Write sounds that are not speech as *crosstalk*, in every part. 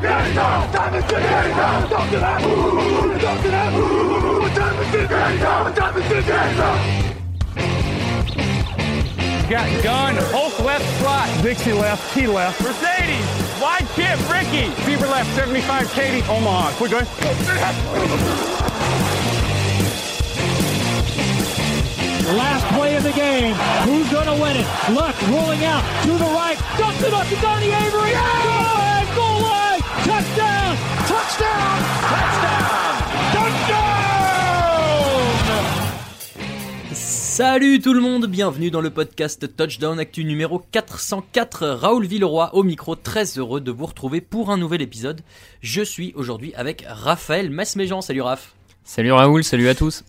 Is it? What time is it now? Talk to that. Talk to that. Time? Got gun, Hulk left slot. Dixie left, T left. Mercedes, wide chip, Ricky. Fever left, 75, Katie, Omaha. Quick, go Last play of the game. Who's going to win it? Luck rolling out to the right. Dumps it up to Donnie Avery. Goal line, goal line. Touchdown. Touchdown. Touchdown. Touchdown. Salut tout le monde, bienvenue dans le podcast Touchdown Actu numéro 404. Raoul Villeroy au micro, très heureux de vous retrouver pour un nouvel épisode. Je suis aujourd'hui avec Raphaël Messméjean. Salut Raph. Salut Raoul, salut à tous.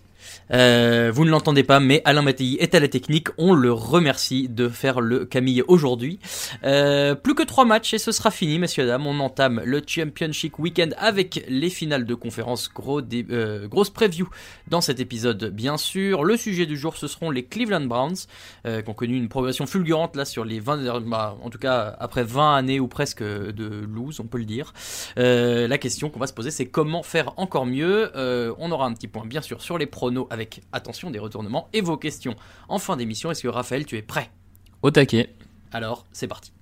Euh, vous ne l'entendez pas, mais Alain Mattei est à la technique. On le remercie de faire le Camille aujourd'hui. Euh, plus que trois matchs et ce sera fini, messieurs dames. On entame le Championship Weekend avec les finales de conférence. Gros euh, grosse preview dans cet épisode, bien sûr. Le sujet du jour, ce seront les Cleveland Browns, qui ont connu une progression fulgurante là sur les 20, dernières- bah, en tout cas après 20 années ou presque de lose, on peut le dire. La question qu'on va se poser, c'est comment faire encore mieux? On aura un petit point, bien sûr, sur les pronos avec attention des retournements et vos questions en fin d'émission. Est-ce que Raphaël, tu es prêt? Au taquet. Alors, c'est parti.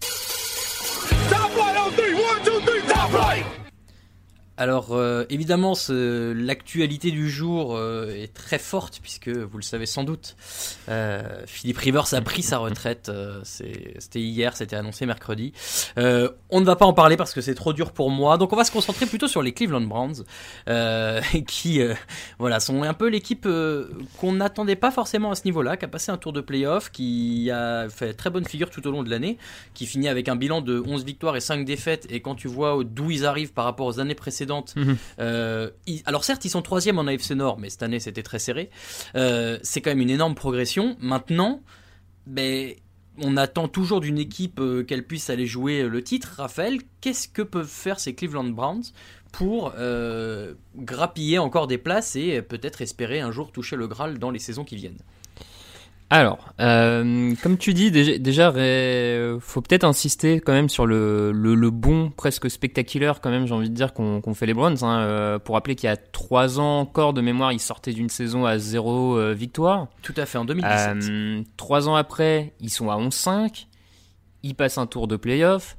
Top right on three. One, two, three. Top right. Alors euh, évidemment, l'actualité du jour euh, est très forte puisque vous le savez sans doute, euh, Philippe Rivers a pris sa retraite. C'était hier, c'était annoncé mercredi. On ne va pas en parler parce que c'est trop dur pour moi, donc on va se concentrer plutôt sur les Cleveland Browns, *laughs* qui voilà sont un peu l'équipe qu'on n'attendait pas forcément à ce niveau-là, qui a passé un tour de playoff, qui a fait très bonne figure tout au long de l'année, qui finit avec un bilan de 11 victoires et 5 défaites. Et quand tu vois d'où ils arrivent par rapport aux années précédentes, Mhm. euh, ils- alors certes ils sont troisième en AFC Nord, mais cette année c'était très serré. Euh, c'est quand même une énorme progression. Maintenant, ben, on attend toujours d'une équipe euh, qu'elle puisse aller jouer le titre. Raphaël, qu'est-ce que peuvent faire ces Cleveland Browns pour grappiller encore des places et peut-être espérer un jour toucher le Graal dans les saisons qui viennent? Alors, euh, comme tu dis, déjà, ré- faut peut-être insister quand même sur le, le, le bon, presque spectaculaire quand même, j'ai envie de dire, qu'on fait les Browns. Hein, euh, pour rappeler qu'il y a trois ans encore de mémoire, ils sortaient d'une saison à zéro euh, victoire. Tout à fait, en 2017. Euh, trois ans après, ils sont à 11-5. Ils passent un tour de playoff.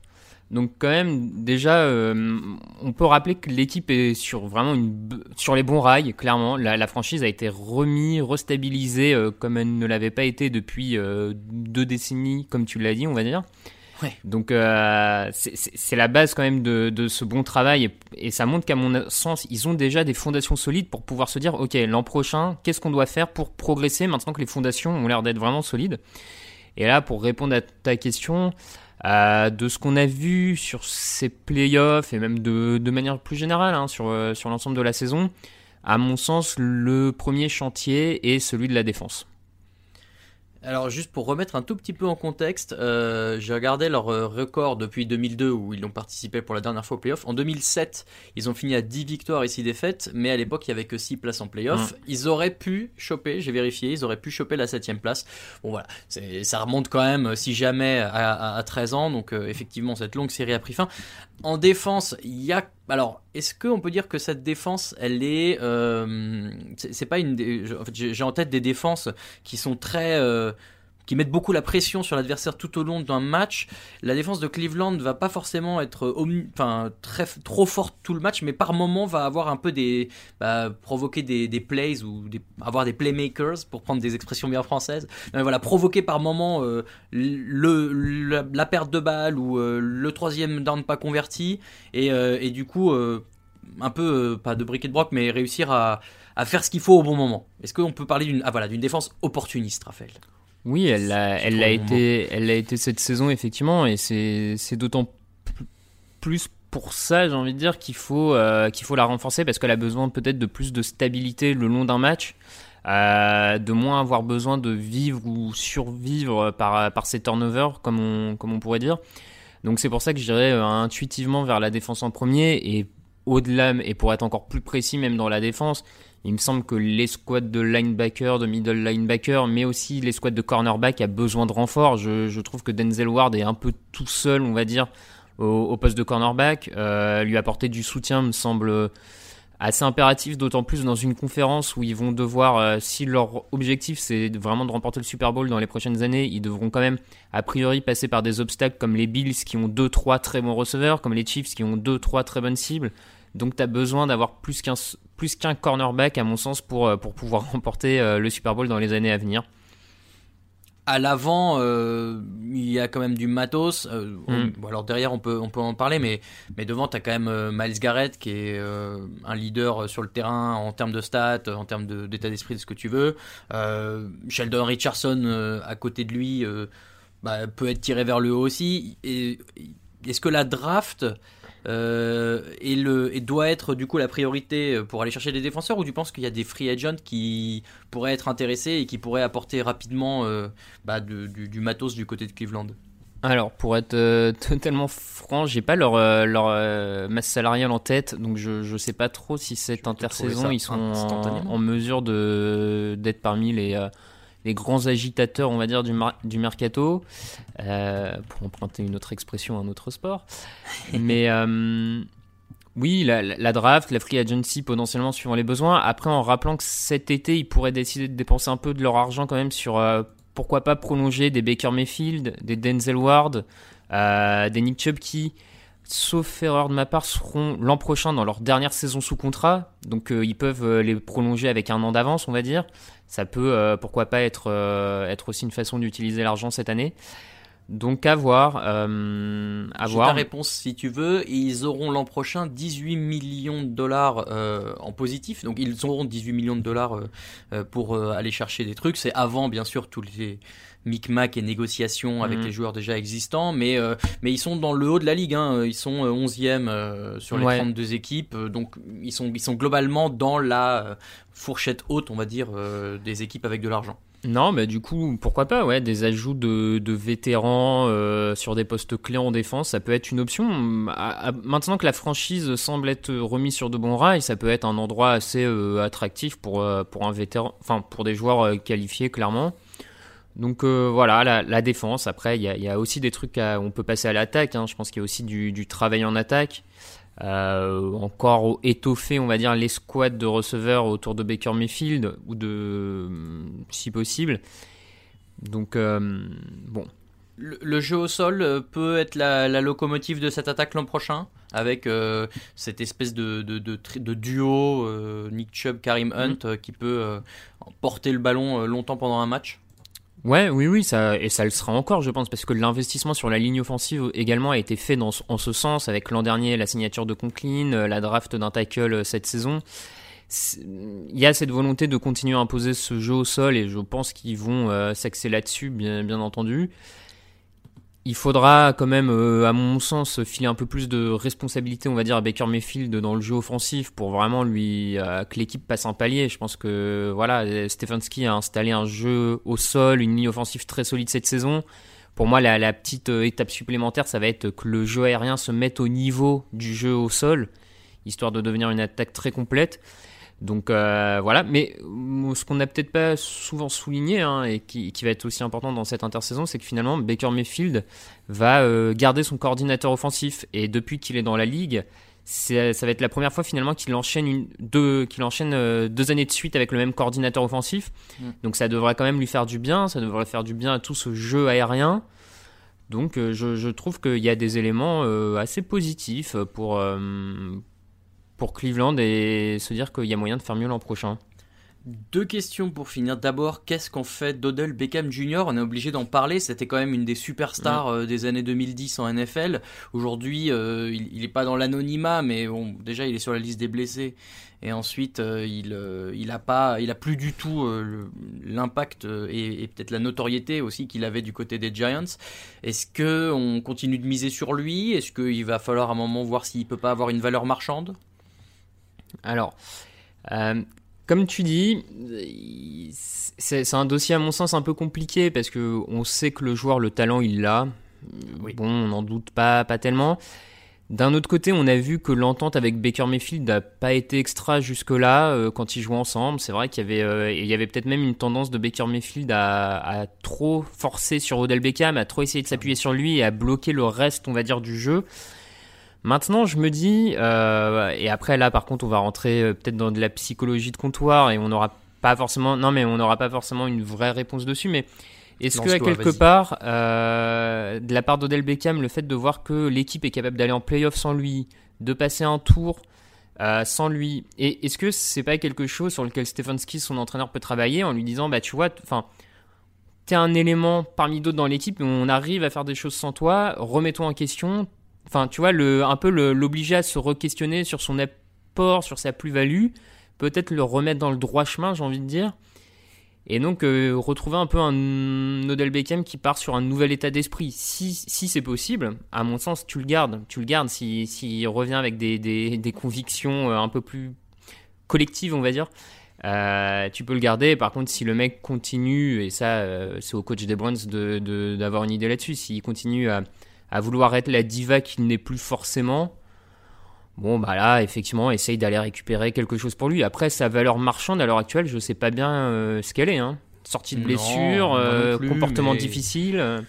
Donc quand même, déjà, euh, on peut rappeler que l'équipe est sur vraiment une, sur les bons rails, clairement. La, la franchise a été remise, restabilisée euh, comme elle ne l'avait pas été depuis euh, deux décennies, comme tu l'as dit, on va dire. Ouais. Donc c'est- la base quand même de, de ce bon travail et, et ça montre qu'à mon sens, ils ont déjà des fondations solides pour pouvoir se dire, ok, l'an prochain, qu'est-ce qu'on doit faire pour progresser maintenant que les fondations ont l'air d'être vraiment solides? Et là, pour répondre à ta question, euh, de ce qu'on a vu sur ces playoffs et même de, manière plus générale hein, sur, euh, sur l'ensemble de la saison, À mon sens, le premier chantier est celui de la défense. Alors juste pour remettre un tout petit peu en contexte, euh, j'ai regardé leur euh, record depuis 2002 où ils ont participé pour la dernière fois au playoff. En 2007, ils ont fini à 10 victoires et 6 défaites, mais à l'époque il n'y avait que 6 places en playoff. Mm. Ils auraient pu choper, j'ai vérifié, ils auraient pu choper la 7 place. Bon voilà, ça remonte quand même euh, si jamais à, à- à 13 ans, donc euh, effectivement cette longue série a pris fin. En défense, il y a... Alors, est-ce qu'on peut dire que cette défense, elle est... euh, c'est pas une... en fait, j'ai j'ai en tête des défenses qui sont très... euh, qui mettent beaucoup la pression sur l'adversaire tout au long d'un match. La défense de Cleveland va pas forcément être enfin, très, trop forte tout le match, mais par moment va avoir un peu des. bah, provoquer des, plays ou avoir des playmakers, pour prendre des expressions bien françaises. Voilà, provoquer par moment euh, la, perte de balle ou euh, le troisième down pas converti, et, euh, du coup, un peu, pas de briquet de broc, mais réussir à, à faire ce qu'il faut au bon moment. Est-ce qu'on peut parler d'une ah, voilà, d'une défense opportuniste, Raphaël? Oui, elle l'a, elle un été, elle l'a été cette saison effectivement, et c'est, c'est d'autant plus pour ça, j'ai envie de dire qu'il faut, euh, qu'il faut la renforcer parce qu'elle a besoin peut-être de plus de stabilité le long d'un match, euh, de moins avoir besoin de vivre ou survivre par, par ses turnovers, comme on, comme on pourrait dire. Donc c'est pour ça que je dirais euh, intuitivement vers la défense en premier et au-delà, et pour être encore plus précis même dans la défense, il me semble que les squads de linebacker, de middle linebacker, mais aussi les squads de cornerback a besoin de renfort. Je, trouve que Denzel Ward est un peu tout seul, on va dire, au, poste de cornerback. Euh, lui apporter du soutien me semble assez impératif, d'autant plus dans une conférence où ils vont devoir, euh, si leur objectif c'est vraiment de remporter le Super Bowl dans les prochaines années, ils devront quand même a priori passer par des obstacles comme les Bills qui ont 2-3 très bons receveurs, comme les Chiefs qui ont 2-3 très bonnes cibles. Donc tu as besoin d'avoir plus qu'un plus qu'un cornerback à mon sens pour, euh, pour pouvoir *laughs* remporter euh, le Super Bowl dans les années à venir. À l'avant, euh, il y a quand même du matos. euh, Mm. alors derrière, on peut, on peut en parler, mais, mais devant, tu as quand même euh, Miles Garrett qui est un leader sur le terrain en termes de stats, en termes de- d'état d'esprit, de ce que tu veux. Sheldon Richardson à côté de lui bah, peut être tiré vers le haut aussi. Est-ce que la draft euh, est le, et doit être du coup la priorité pour aller chercher des défenseurs ou tu penses qu'il y a des free agents qui pourraient être intéressés et qui pourraient apporter rapidement euh, bah, de- du, du matos du côté de Cleveland? Alors, pour être euh, *laughs* totalement franc, j'ai pas leur, euh, leur euh, masse salariale en tête, donc je, je sais pas trop si cette intersaison ils sont en, mesure de d'être parmi les, euh, les grands agitateurs, on va dire, du, mar- du mercato, euh, pour emprunter une autre expression un autre sport. *laughs* Mais euh, oui, la, draft, la free agency potentiellement suivant les besoins. Après, en rappelant que cet été, ils pourraient décider de dépenser un peu de leur argent quand même sur euh, pourquoi pas prolonger des Baker Mayfield, des Denzel Ward, des Nick Chubb qui, sauf erreur de ma part, seront l'an prochain dans leur dernière saison sous contrat. Donc euh, ils peuvent euh, les prolonger avec un an d'avance, on va dire. Ça peut, euh, pourquoi pas, être, être aussi une façon d'utiliser l'argent cette année. Donc à voir. À voir. ta réponse si tu veux. Ils auront l'an prochain 18 millions de dollars en positif. Donc ils auront 18 millions de dollars pour aller chercher des trucs. C'est avant bien sûr tous les micmacs et négociations avec Mhm. les joueurs déjà existants. Mais, euh, mais ils sont dans le haut de la ligue. hein. Ils sont euh, 11e euh, sur les Ouais. 32 équipes. Euh, Donc ils sont, ils sont globalement dans la euh, fourchette haute, on va dire, euh, des équipes avec de l'argent. Non, mais du coup, pourquoi pas, ouais, des ajouts de, de vétérans euh, sur des postes clés en défense, ça peut être une option. À- à- maintenant que la franchise semble être remise sur de bons rails, ça peut être un endroit assez euh, attractif pour, euh, pour un vétéran, enfin pour des joueurs euh, qualifiés clairement. Donc euh, voilà, la, la défense. Après, il y a, il y a aussi des trucs, à, on peut passer à l'attaque. hein. Je pense qu'il y a aussi du, du travail en attaque. Euh, encore étoffer, on va dire, les squads de receveurs autour de Baker Mayfield ou de, si possible. Donc euh, bon, Le, le jeu au sol euh, peut être la, la locomotive de cette attaque l'an prochain, avec euh, cette espèce de, de, de, tri- de duo euh, Nick Chubb, Karim Hunt, euh, qui peut euh, porter le ballon euh, longtemps pendant un match. Ouais, oui, oui, ça, et ça le sera encore, je pense, parce que l'investissement sur la ligne offensive également a été fait dans, en ce sens, avec l'an dernier la signature de Conklin, euh, la draft d'un tackle euh, cette saison. Il y a cette volonté de continuer à imposer ce jeu au sol, et je pense qu'ils vont euh, s'axer là-dessus, bien, bien entendu. Il faudra quand même, euh, à mon sens, filer un peu plus de responsabilité, on va dire, à Baker Mayfield dans le jeu offensif pour vraiment lui euh, que l'équipe passe un palier. Je pense que voilà, Stefanski a installé un jeu au sol, une ligne offensive très solide cette saison. Pour moi, la, la petite euh, étape supplémentaire, ça va être que le jeu aérien se mette au niveau du jeu au sol, histoire de devenir une attaque très complète. Donc euh, voilà, mais euh, ce qu'on n'a peut-être pas souvent souligné hein, et qui, va être aussi important dans cette intersaison, c'est que finalement Baker Mayfield va euh, garder son coordinateur offensif et depuis qu'il est dans la ligue, ça va être la première fois finalement qu'il enchaîne, une, deux, qu'il enchaîne deux années de suite avec le même coordinateur offensif. Mm. Donc ça devrait quand même lui faire du bien, ça devrait faire du bien à tout ce jeu aérien. Donc je, je trouve qu'il y a des éléments assez positifs pour, pour Cleveland et se dire qu'il y a moyen de faire mieux l'an prochain deux questions pour finir. D'abord, qu'est-ce qu'on fait d'Odell Beckham Jr. On est obligé d'en parler. C'était quand même une des superstars euh, des années 2010 en NFL. Aujourd'hui, euh, il n'est pas dans l'anonymat, mais bon, déjà, il est sur la liste des blessés. Et ensuite, euh, il, il a pas, il a plus du tout l'impact et, et peut-être la notoriété aussi qu'il avait du côté des Giants. Est-ce que on continue de miser sur lui? Est-ce qu'il va falloir à un moment voir s'il peut pas avoir une valeur marchande? Alors, euh, comme tu dis, c'est un dossier à mon sens un peu compliqué parce que on sait que le joueur, le talent, il l'a. Bon, on n'en doute pas, pas tellement. D'un autre côté, on a vu que l'entente avec Baker Mayfield n'a pas été extra jusque-là euh, quand ils jouaient ensemble. C'est vrai qu'il y avait, euh, il y avait peut-être même une tendance de Baker Mayfield à, à trop forcer sur Odell Beckham, à trop essayer de s'appuyer sur lui et à bloquer le reste, on va dire, du jeu. Maintenant, je me dis, euh, et après là, par contre, on va rentrer euh, peut-être dans de la psychologie de comptoir et on n'aura pas forcément, non, mais on n'aura pas forcément une vraie réponse dessus. Mais est-ce que à quelque part, euh, de la part d'Odell Beckham, le fait de voir que l'équipe est capable d'aller en playoff sans lui, de passer un tour sans lui, et est-ce que c'est pas quelque chose sur lequel Stefanski, son entraîneur, peut travailler en lui disant, bah tu vois, enfin t'es un élément parmi d'autres dans l'équipe, on arrive à faire des choses sans toi, remets-toi en question, enfin, tu vois, un peu l'obliger à se re-questionner sur son apport, sur sa plus-value, peut-être le remettre dans le droit chemin, j'ai envie de dire. Et donc euh, retrouver un peu un Odell Beckham qui part sur un nouvel état d'esprit. Si, si c'est possible, à mon sens, tu le gardes. Tu le gardes s'il si, revient avec des, des, convictions euh, un peu plus collectives, on va dire. Euh, tu peux le garder. Par contre, si le mec continue, et ça, c'est au coach des Browns d'avoir de, d'avoir une idée là-dessus, s'il continue à, à vouloir être la diva qu'il n'est plus forcément, bon bah là effectivement essaye d'aller récupérer quelque chose pour lui. Après sa valeur marchande à l'heure actuelle, je sais pas bien euh, ce qu'elle est. Hein. Sortie de blessure, euh, comportement difficile.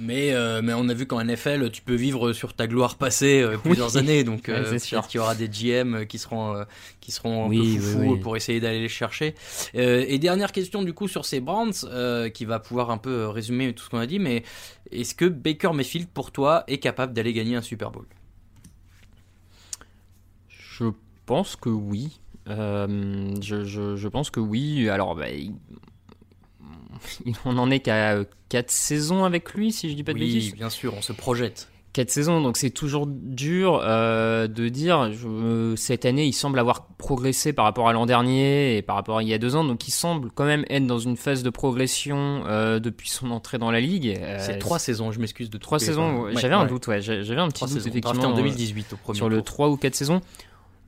Mais, euh, mais on a vu qu'en NFL, tu peux vivre sur ta gloire passée plusieurs années. Donc, c'est sûr qu'il y aura des GM qui seront, qui seront un peu foufous pour essayer d'aller les chercher. et dernière question, du coup, sur ces Brands, qui va pouvoir un peu résumer tout ce qu'on a dit. Mais est-ce que Baker Mayfield, pour toi, est capable d'aller gagner un Super Bowl? Je pense que oui. Euh, je, pense que oui. Alors, bah, on en est qu'à 4 saisons avec lui, si je dis pas de bêtises. Oui, bien sûr, on se projette. 4 saisons, donc c'est toujours dur euh, de dire. cette année, il semble avoir progressé par rapport à l'an dernier et par rapport à il y a deux ans, donc il semble quand même être dans une phase de progression euh, depuis son entrée dans la ligue. Euh, c'est trois saisons, je m'excuse de trois saisons. j'avais un doute, ouais, j'avais un petit doute effectivement en 2018 au premier sur le 3 ou 4 saisons.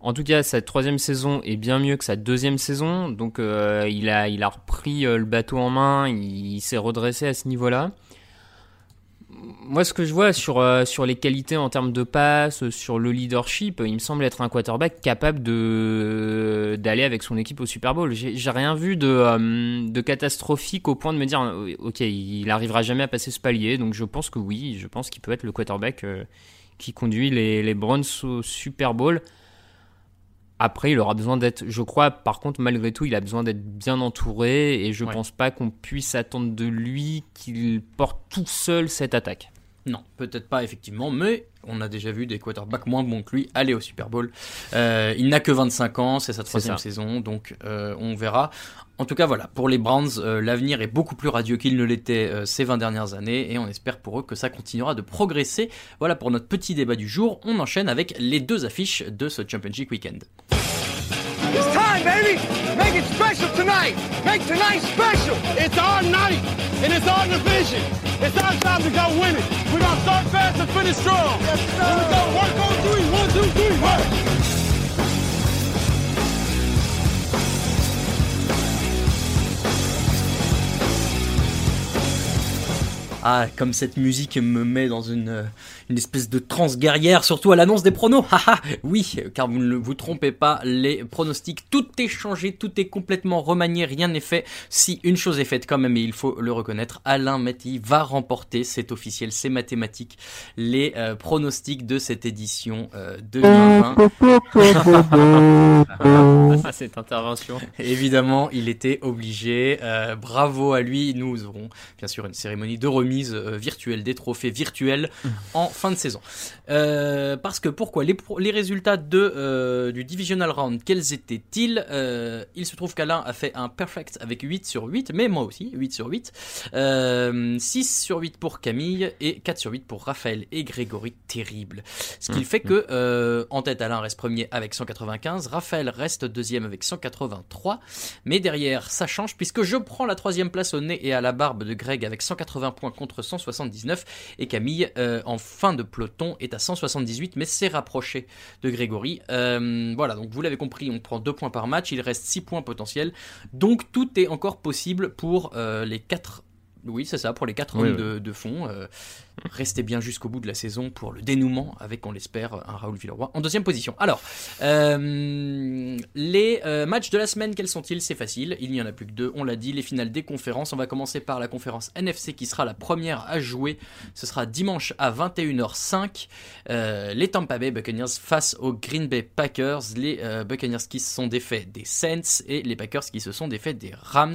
En tout cas, sa troisième saison est bien mieux que sa deuxième saison, donc il a il a repris le bateau en main, il s'est redressé à ce niveau-là moi, ce que je vois sur, euh, sur les qualités en termes de passe, sur le leadership, il me semble être un quarterback capable d'aller avec son équipe au Super Bowl. J'ai rien vu de, euh, catastrophique au point de me dire, euh, ok, il arrivera jamais à passer ce palier. Donc, je pense que oui, je pense qu'il peut être le quarterback qui conduit les, les Browns au Super Bowl. Après, il aura besoin d'être, je crois, par contre, malgré tout, il a besoin d'être bien entouré et je ne pense pas qu'on puisse attendre de lui qu'il porte tout seul cette attaque. Non, peut-être pas effectivement, mais on a déjà vu des quarterbacks moins bons que lui aller au Super Bowl. Euh, il n'a que 25 ans, c'est sa troisième saison, donc euh, on verra. En tout cas, voilà, pour les Browns, euh, l'avenir est beaucoup plus radieux qu'il ne l'était ces 20 dernières années, et on espère pour eux que ça continuera de progresser. Voilà pour notre petit débat du jour. On enchaîne avec les deux affiches de ce Championship Weekend. Time, baby. Make it special tonight. Make tonight special. It's our night, and it's our division. It's our time to go win it. We're going to start fast and finish strong. Yes, sir. Here we go. Work on three. One, two, three. Work. Ah, comme cette musique me met dans une, euh, une espèce de transe guerrière, surtout à l'annonce des pronos. *laughs* Haha, oui, car vous ne vous trompez pas, les pronostics, tout est changé, tout est complètement remanié, rien n'est fait. Si une chose est faite quand même, et il faut le reconnaître, Alain Mati va remporter, c'est officiel, c'est mathématique, les euh, pronostics de cette édition euh, 2020. Ah, cette intervention. Évidemment, il était obligé. Euh, bravo à lui. Nous aurons bien sûr une cérémonie de remise euh, virtuelle des trophées virtuels en fin de saison. Euh, parce que pourquoi les, les résultats de, euh, du Divisional Round, quels étaient-ils? Euh, Il se trouve qu'Alain a fait un perfect avec 8 sur 8, mais moi aussi, 8 sur 8. Euh, 6 sur 8 pour Camille et 4 sur 8 pour Raphaël et Grégory. Terrible. Ce qui fait que euh, en tête, Alain reste premier avec 195, Raphaël reste deuxième avec 183, mais derrière, ça change puisque je prends la troisième place au nez et à la barbe de Greg avec 180 points contre 179 et Camille euh, en fin de peloton est à 178 mais c'est rapproché de Grégory. Euh, voilà, donc vous l'avez compris, on prend 2 points par match, il reste 6 points potentiels, donc tout est encore possible pour euh, les 4 oui, c'est ça, pour les 4 Oui, rounds de, de fond. Euh, restez bien jusqu'au bout de la saison pour le dénouement avec, on l'espère, un Raoul Villeroy en deuxième position. Alors, euh, les euh, matchs de la semaine, quels sont-ils? C'est facile, il n'y en a plus que deux, on l'a dit, les finales des conférences. On va commencer par la conférence NFC qui sera la première à jouer. Ce sera dimanche à 21h05. Euh, les Tampa Bay Buccaneers face aux Green Bay Packers. Les Buccaneers qui se sont défaits des Saints et les Packers qui se sont défaits des Rams.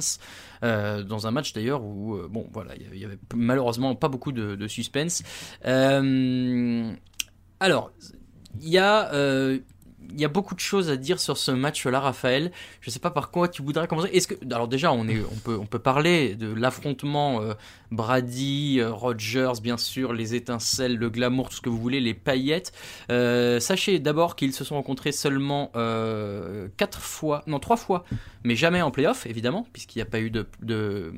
Euh, dans un match d'ailleurs où, euh, bon, voilà, il y avait- malheureusement pas beaucoup de, de suspense. Euh, alors, il y a. il y a beaucoup de choses à dire sur ce match-là, Raphaël. Je sais pas par quoi tu voudrais commencer. Est-ce que, alors déjà, on est, on peut, on peut parler de l'affrontement euh, Brady, euh, Rogers, bien sûr, les étincelles, le glamour, tout ce que vous voulez, les paillettes. Euh, sachez d'abord qu'ils se sont rencontrés seulement quatre fois, non trois fois, mais jamais en playoff, évidemment, puisqu'il n'y a pas eu de, de,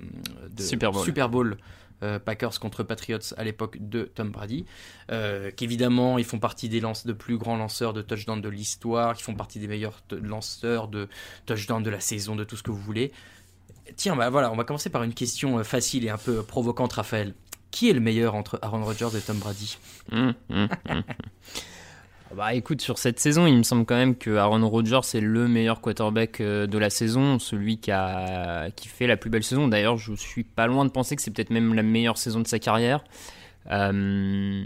de Super Bowl. Super Bowl, euh, Packers contre Patriots à l'époque de Tom Brady. Euh, qu'évidemment, ils font partie des lance de plus grands lanceurs de touchdown de l'histoire, qui font partie des meilleurs lanceurs de touchdown de la saison, de tout ce que vous voulez. Tiens, bah voilà, on va commencer par une question euh, facile et un peu provocante, Raphaël. Qui est le meilleur entre Aaron Rodgers et Tom Brady? Hum, hum, hum. Bah écoute, sur cette saison, il me semble quand même que Aaron Rodgers est le meilleur quarterback euh, de la saison, celui qui, a, qui fait la plus belle saison. D'ailleurs, je suis pas loin de penser que c'est peut-être même la meilleure saison de sa carrière. Euh,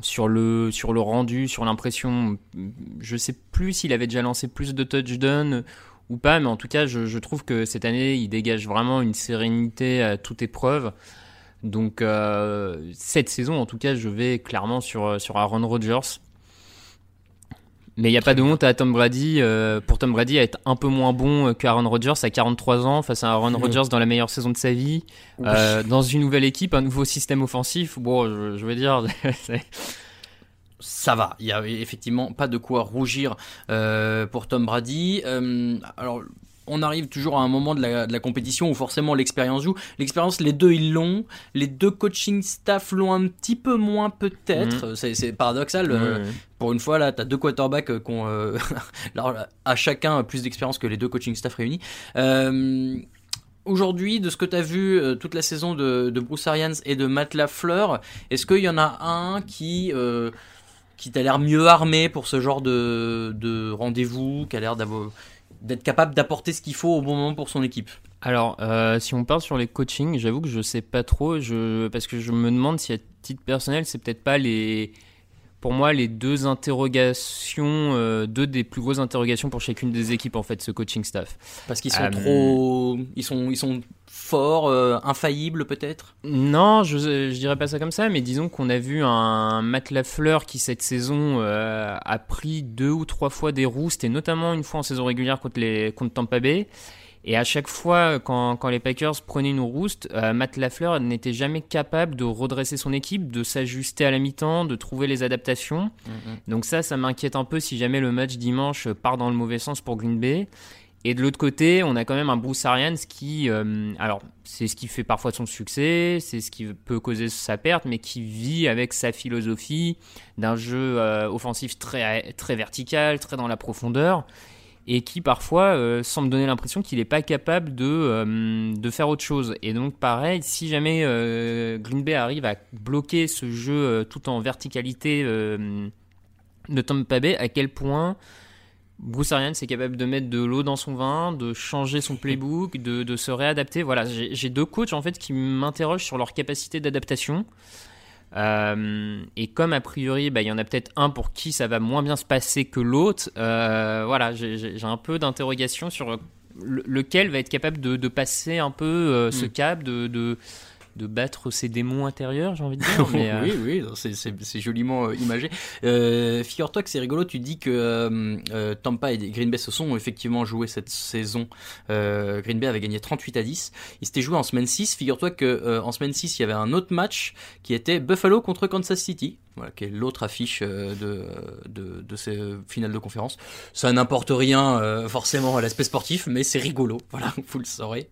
sur, le, sur le rendu, sur l'impression, je sais plus s'il avait déjà lancé plus de touchdowns ou pas, mais en tout cas, je, trouve que cette année, il dégage vraiment une sérénité à toute épreuve. Donc, euh, cette saison, en tout cas, je vais clairement sur, sur Aaron Rodgers. Mais il n'y a pas de honte à Tom Brady, euh, pour Tom Brady à être un peu moins bon qu'Aaron Rodgers à 43 ans face à Aaron. Rodgers dans la meilleure saison de sa vie, euh, dans une nouvelle équipe, un nouveau système offensif. Bon, je, je veux dire, *laughs* ça va. Il y a effectivement pas de quoi rougir euh, pour Tom Brady. Euh, alors. On arrive toujours à un moment de la, de la compétition où forcément l'expérience joue. L'expérience, les deux ils l'ont. Les deux coaching staff l'ont un petit peu moins peut-être. C'est- C'est paradoxal. euh, pour une fois, là, tu as deux quarterbacks euh, qui ont euh, *laughs* à chacun plus d'expérience que les deux coaching staff réunis. Euh, Aujourd'hui, de ce que tu as vu euh, toute la saison de, de Bruce Arians et de Matt Lafleur, est-ce qu'il y en a un qui, qui t'a l'air mieux armé pour ce genre de, de rendez-vous, qui a l'air d'avoir- d'être capable d'apporter ce qu'il faut au bon moment pour son équipe Alors, euh, si on parle sur les coachings, j'avoue que je sais pas trop, je, parce que je me demande si à titre personnel, c'est peut-être pas les, pour moi, les deux interrogations, euh, deux des plus grosses interrogations pour chacune des équipes en fait, ce coaching staff. Parce qu'ils sont Euh, trop. Ils sont, ils sont forts, euh, infaillibles peut-être? Non, je, je dirais pas ça comme ça, mais disons qu'on a vu un Matt Lafleur qui cette saison euh, a pris deux ou trois fois des roustes, et notamment une fois en saison régulière contre, les, contre Tampa Bay. Et à chaque fois, quand, quand les Packers prenaient une rouste, euh, Matt Lafleur n'était jamais capable de redresser son équipe, de s'ajuster à la mi-temps, de trouver les adaptations. Donc ça, ça m'inquiète un peu si jamais le match dimanche part dans le mauvais sens pour Green Bay. Et de l'autre côté, on a quand même un Bruce Arians qui, euh, alors c'est ce qui fait parfois son succès, c'est ce qui peut causer sa perte, mais qui vit avec sa philosophie d'un jeu euh, offensif très, très vertical, très dans la profondeur, et qui parfois euh, semble donner l'impression qu'il n'est pas capable de, de faire autre chose. Et donc pareil, si jamais Green Bay arrive à bloquer ce jeu tout en verticalité de Tampa Bay, à quel point Bruce Arians est capable de mettre de l'eau dans son vin, de changer son playbook, de, se réadapter. Voilà, j'ai deux coachs en fait qui m'interrogent sur leur capacité d'adaptation. Euh, et comme a priori, bah, il y en a peut-être un pour qui ça va moins bien se passer que l'autre, euh, voilà, j'ai un peu d'interrogation sur lequel va être capable de, passer un peu euh, ce mm. cap, de, de battre ses démons intérieurs, j'ai envie de dire. *laughs* oui, euh, oui, c'est joliment euh, imagé. Euh, Figure-toi que c'est rigolo, tu dis que euh, Tampa et Green Bay se sont effectivement joués cette saison. Green Bay avait gagné 38 à 10. Ils s'étaient joués en semaine 6. Figure-toi que en semaine 6, il y avait un autre match qui était Buffalo contre Kansas City voilà, qui est l'autre affiche euh, de, de, de, ces finales de conférence. Ça n'importe rien euh, forcément à l'aspect sportif, mais c'est rigolo, voilà, *laughs* vous le saurez.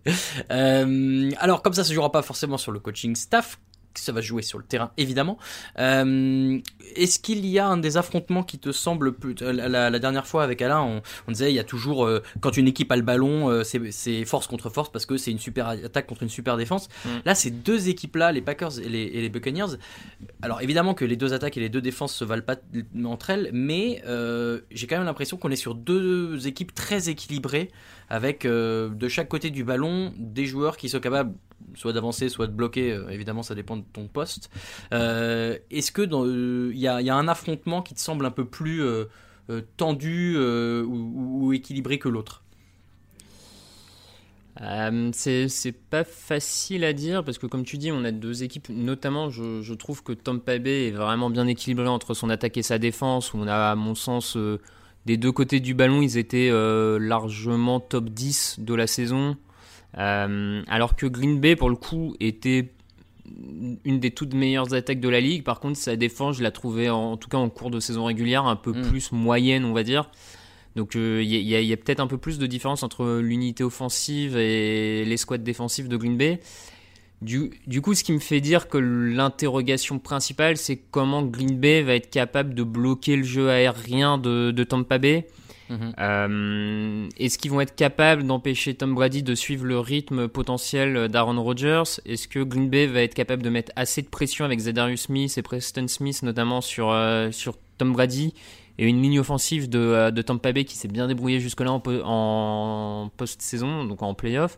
Euh, alors comme ça, ça se jouera pas forcément sur le coaching staff, ça va jouer sur le terrain évidemment. Euh, est-ce qu'il y a un des affrontements qui te semble plus euh, la, dernière fois avec Alain, on, disait il y a toujours euh, quand une équipe a le ballon, c'est force contre force parce que c'est une super attaque contre une super défense. Mm. Là, ces deux équipes-là, les Packers et les, et les, Buccaneers. Alors évidemment que les deux attaques et les deux défenses se valent pas entre elles, mais j'ai quand même l'impression qu'on est sur deux équipes très équilibrées avec de chaque côté du ballon des joueurs qui sont capables soit d'avancer, soit de bloquer. Euh, évidemment, ça dépend de ton poste. Euh, est-ce que il y, a un affrontement qui te semble un peu plus euh, tendu ou, équilibré que l'autre? C'est pas facile à dire parce que comme tu dis on a deux équipes notamment je, trouve que Tampa Bay est vraiment bien équilibré entre son attaque et sa défense où on a à mon sens des deux côtés du ballon ils étaient largement top 10 de la saison euh, alors que Green Bay, pour le coup, était une des toutes meilleures attaques de la ligue. Par contre, sa défense, je la trouvais, en, tout cas en cours de saison régulière, un peu mm. plus moyenne, on va dire. Donc il euh, y a, peut-être un peu plus de différence entre l'unité offensive et les squads défensifs de Green Bay. Du, coup, ce qui me fait dire que l'interrogation principale, c'est comment Green Bay va être capable de bloquer le jeu aérien de, de Tampa Bay. Mhm. Euh, est-ce qu'ils vont être capables d'empêcher Tom Brady de suivre le rythme potentiel d'Aaron Rodgers? Est-ce que Green Bay va être capable de mettre assez de pression avec Zedarius Smith et Preston Smith notamment sur, euh, sur Tom Brady et une ligne offensive de, euh, de Tampa Bay qui s'est bien débrouillée jusque-là en, en post-saison, donc en playoff?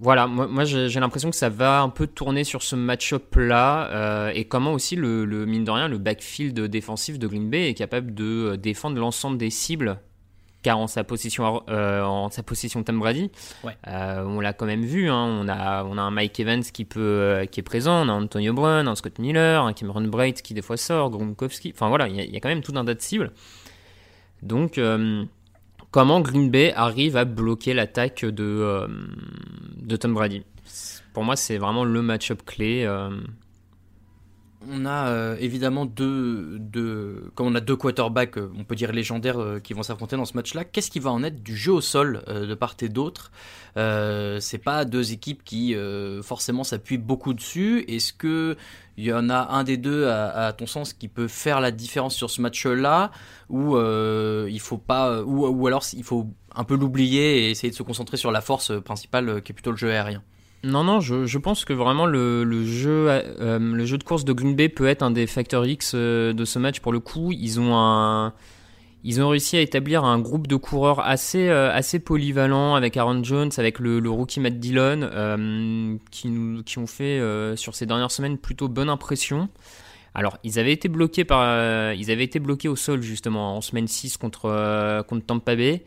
Voilà, moi, j'ai l'impression que ça va un peu tourner sur ce match-up là euh, et comment aussi le, mine de rien le backfield défensif de Green Bay est capable de euh, défendre l'ensemble des cibles. Car en sa position euh, en sa position Tom Brady on l'a quand même vu hein, on a on a un Mike Evans qui peut qui est présent on a Antonio Brown un Scott Miller un Cameron Bright qui des fois sort Gronkowski. Enfin voilà il y, a quand même tout un tas de cibles. Donc comment Green Bay arrive à bloquer l'attaque de, euh, de Tom Brady. Pour moi, c'est vraiment le match-up clé. Euh. On a euh, évidemment deux, deux, on a deux quarterbacks, on peut dire légendaires, qui vont s'affronter dans ce match-là. Qu'est-ce qui va en être du jeu au sol de part et d'autre? C'est pas deux équipes qui forcément s'appuient beaucoup dessus. Est-ce que il y en a un des deux, à, ton sens, qui peut faire la différence sur ce match-là, ou euh, il faut pas, ou, ou, alors il faut un peu l'oublier et essayer de se concentrer sur la force principale, euh, qui est plutôt le jeu aérien. Non, non, je, je pense que vraiment le, le jeu, euh, le jeu de course de Green Bay peut être un des facteurs X de ce match. Pour le coup, ils ont un ils ont réussi à établir un groupe de coureurs assez, euh, assez polyvalent avec Aaron Jones, avec le, rookie Matt Dillon, euh, qui, nous, qui ont fait euh, sur ces dernières semaines plutôt bonne impression. Alors, ils avaient été bloqués par, ils avaient été bloqués au sol justement en semaine 6 contre, contre Tampa Bay.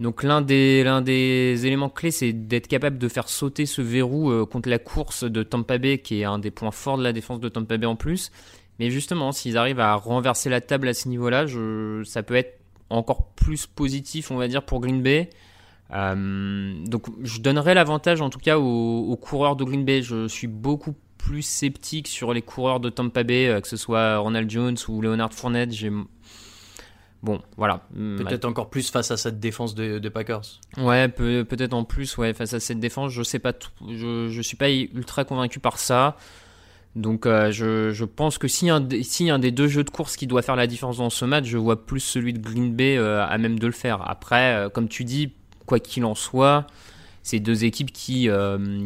Donc l'un des, l'un des éléments clés, c'est d'être capable de faire sauter ce verrou contre la course de Tampa Bay, qui est un des points forts de la défense de Tampa Bay en plus. Mais justement, s'ils arrivent à renverser la table à ce niveau-là, ça peut être encore plus positif, on va dire, pour Green Bay. Euh, donc je donnerais l'avantage en tout cas aux, coureurs de Green Bay. Je suis beaucoup plus sceptique sur les coureurs de Tampa Bay, euh, que ce soit Ronald Jones ou Leonard Fournette. Bon, voilà. Peut-être encore plus face à cette défense des de Packers. Ouais, peut, peut-être en plus, ouais, face à cette défense, je sais pas tout. Je, je suis pas ultra convaincu par ça. Donc euh, je, pense que si un, si un des deux jeux de course qui doit faire la différence dans ce match, je vois plus celui de Green Bay euh, à même de le faire. Après, euh, comme tu dis, quoi qu'il en soit, c'est deux équipes qui,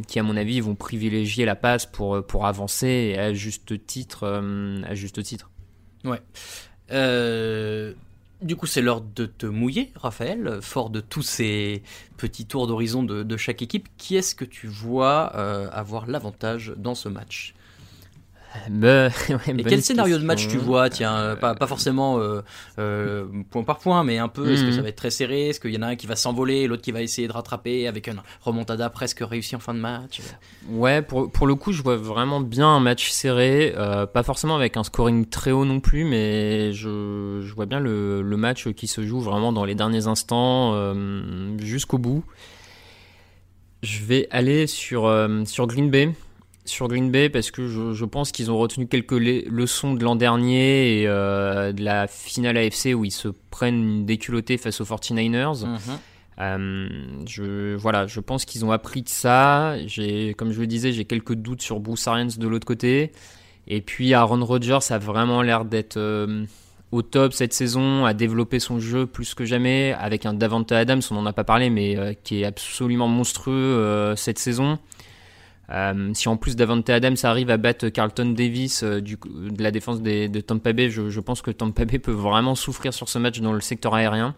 qui, à mon avis, vont privilégier la passe pour, pour avancer à juste titre. à juste titre. Ouais. Du coup, c'est l'heure de te mouiller, Raphaël, fort de tous ces petits tours d'horizon de, de, chaque équipe. Qui est-ce que tu vois avoir l'avantage dans ce match? *laughs* et quel scénario de match tu vois Tiens, euh, pas, pas forcément euh, euh, point par point, mais un peu. Est-ce que ça mhm. va être très serré Est-ce qu'il y en a un qui va s'envoler, l'autre qui va essayer de rattraper avec un remontada presque réussi en fin de match? Ouais, pour, pour le coup, je vois vraiment bien un match serré. pas forcément avec un scoring très haut non plus, mais je, je vois bien le, le, match qui se joue vraiment dans les derniers instants jusqu'au bout. Je vais aller sur, sur Green Bay sur Green Bay parce que je, je pense qu'ils ont retenu quelques leçons de l'an dernier et euh, de la finale AFC où ils se prennent déculottés face aux 49ers. Mhm. Euh, je, voilà, je pense qu'ils ont appris de ça. Comme je le disais, j'ai quelques doutes sur Bruce Arians de l'autre côté. Et puis Aaron Rodgers a vraiment l'air d'être euh, au top cette saison, a développé son jeu plus que jamais avec un Davante Adams, on n'en a pas parlé, mais qui est absolument monstrueux cette saison. Euh, si en plus Davante Adams arrive à battre Carlton Davis euh, du, de la défense des, de Tampa Bay, je, pense que Tampa Bay peut vraiment souffrir sur ce match dans le secteur aérien.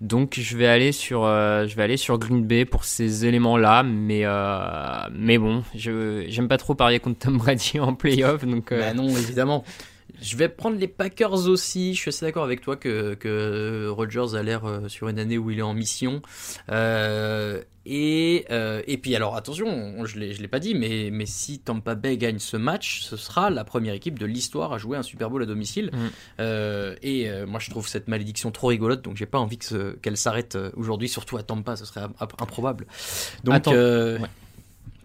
Donc je vais aller sur euh, je vais aller sur Green Bay pour ces éléments-là, mais mais bon, je j'aime pas trop parier contre Tom Brady *laughs* en playoff, donc. Bah non, évidemment. Je vais prendre les Packers aussi. Je suis assez d'accord avec toi que, que Rodgers a l'air sur une année où il est en mission. Euh, et, euh, et puis alors attention, je ne l'ai pas dit, mais, mais si Tampa Bay gagne ce match, ce sera la première équipe de l'histoire à jouer un Super Bowl à domicile. Mm. Euh, et euh, moi je trouve cette malédiction trop rigolote, donc j'ai pas envie qu'elle s'arrête aujourd'hui, surtout à Tampa, ce serait improbable. Donc,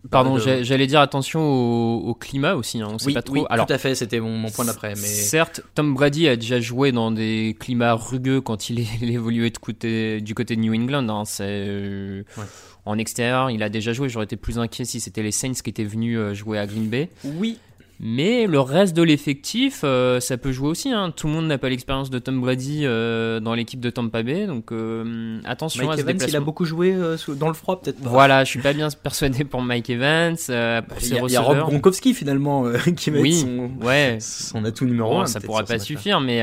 Pardon, j'allais dire attention au, climat aussi, hein, on sait oui, pas trop. Oui, Alors, tout à fait, c'était mon, point d'après. Mais... Certes, Tom Brady a déjà joué dans des climats rugueux quand il, *laughs* évoluait du côté, du côté de New England. Hein, c'est, euh, En extérieur, il a déjà joué. J'aurais été plus inquiet si c'était les Saints qui étaient venus euh, jouer à Green Bay. Oui, mais le reste de l'effectif, euh, ça peut jouer aussi. Hein. Tout le monde n'a pas l'expérience de Tom Brady euh, dans l'équipe de Tampa Bay, donc euh, attention à ce Evans, il a beaucoup joué dans le froid, peut-être. Voilà, je suis pas bien *laughs* persuadé pour Mike Evans. Il y, a Rob Gronkowski finalement *laughs* qui va oui, son, ouais. son atout numéro 1. Ça pourra pas suffire, mais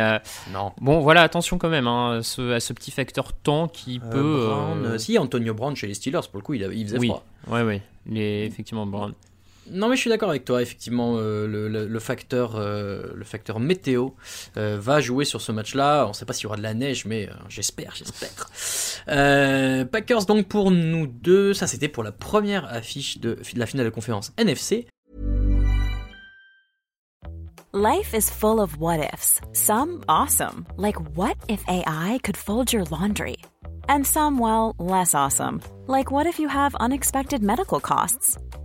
non. Bon, voilà, attention quand même hein, ce, à ce petit facteur temps qui peut. Brown, si Antonio Brown chez les Steelers, pour le coup, il, il faisait oui. froid. Ouais, ouais, il est effectivement Brown. Non mais je suis d'accord avec toi, effectivement euh, le, facteur, euh, le facteur météo euh, va jouer sur ce match-là. On ne sait pas s'il y aura de la neige, mais j'espère, j'espère. Packers donc pour nous deux, ça c'était pour la première affiche de, de la finale de conférence NFC. Life is full of what ifs. Some awesome, like what if AI could fold your laundry? And some well, less awesome, like what if you have unexpected medical costs?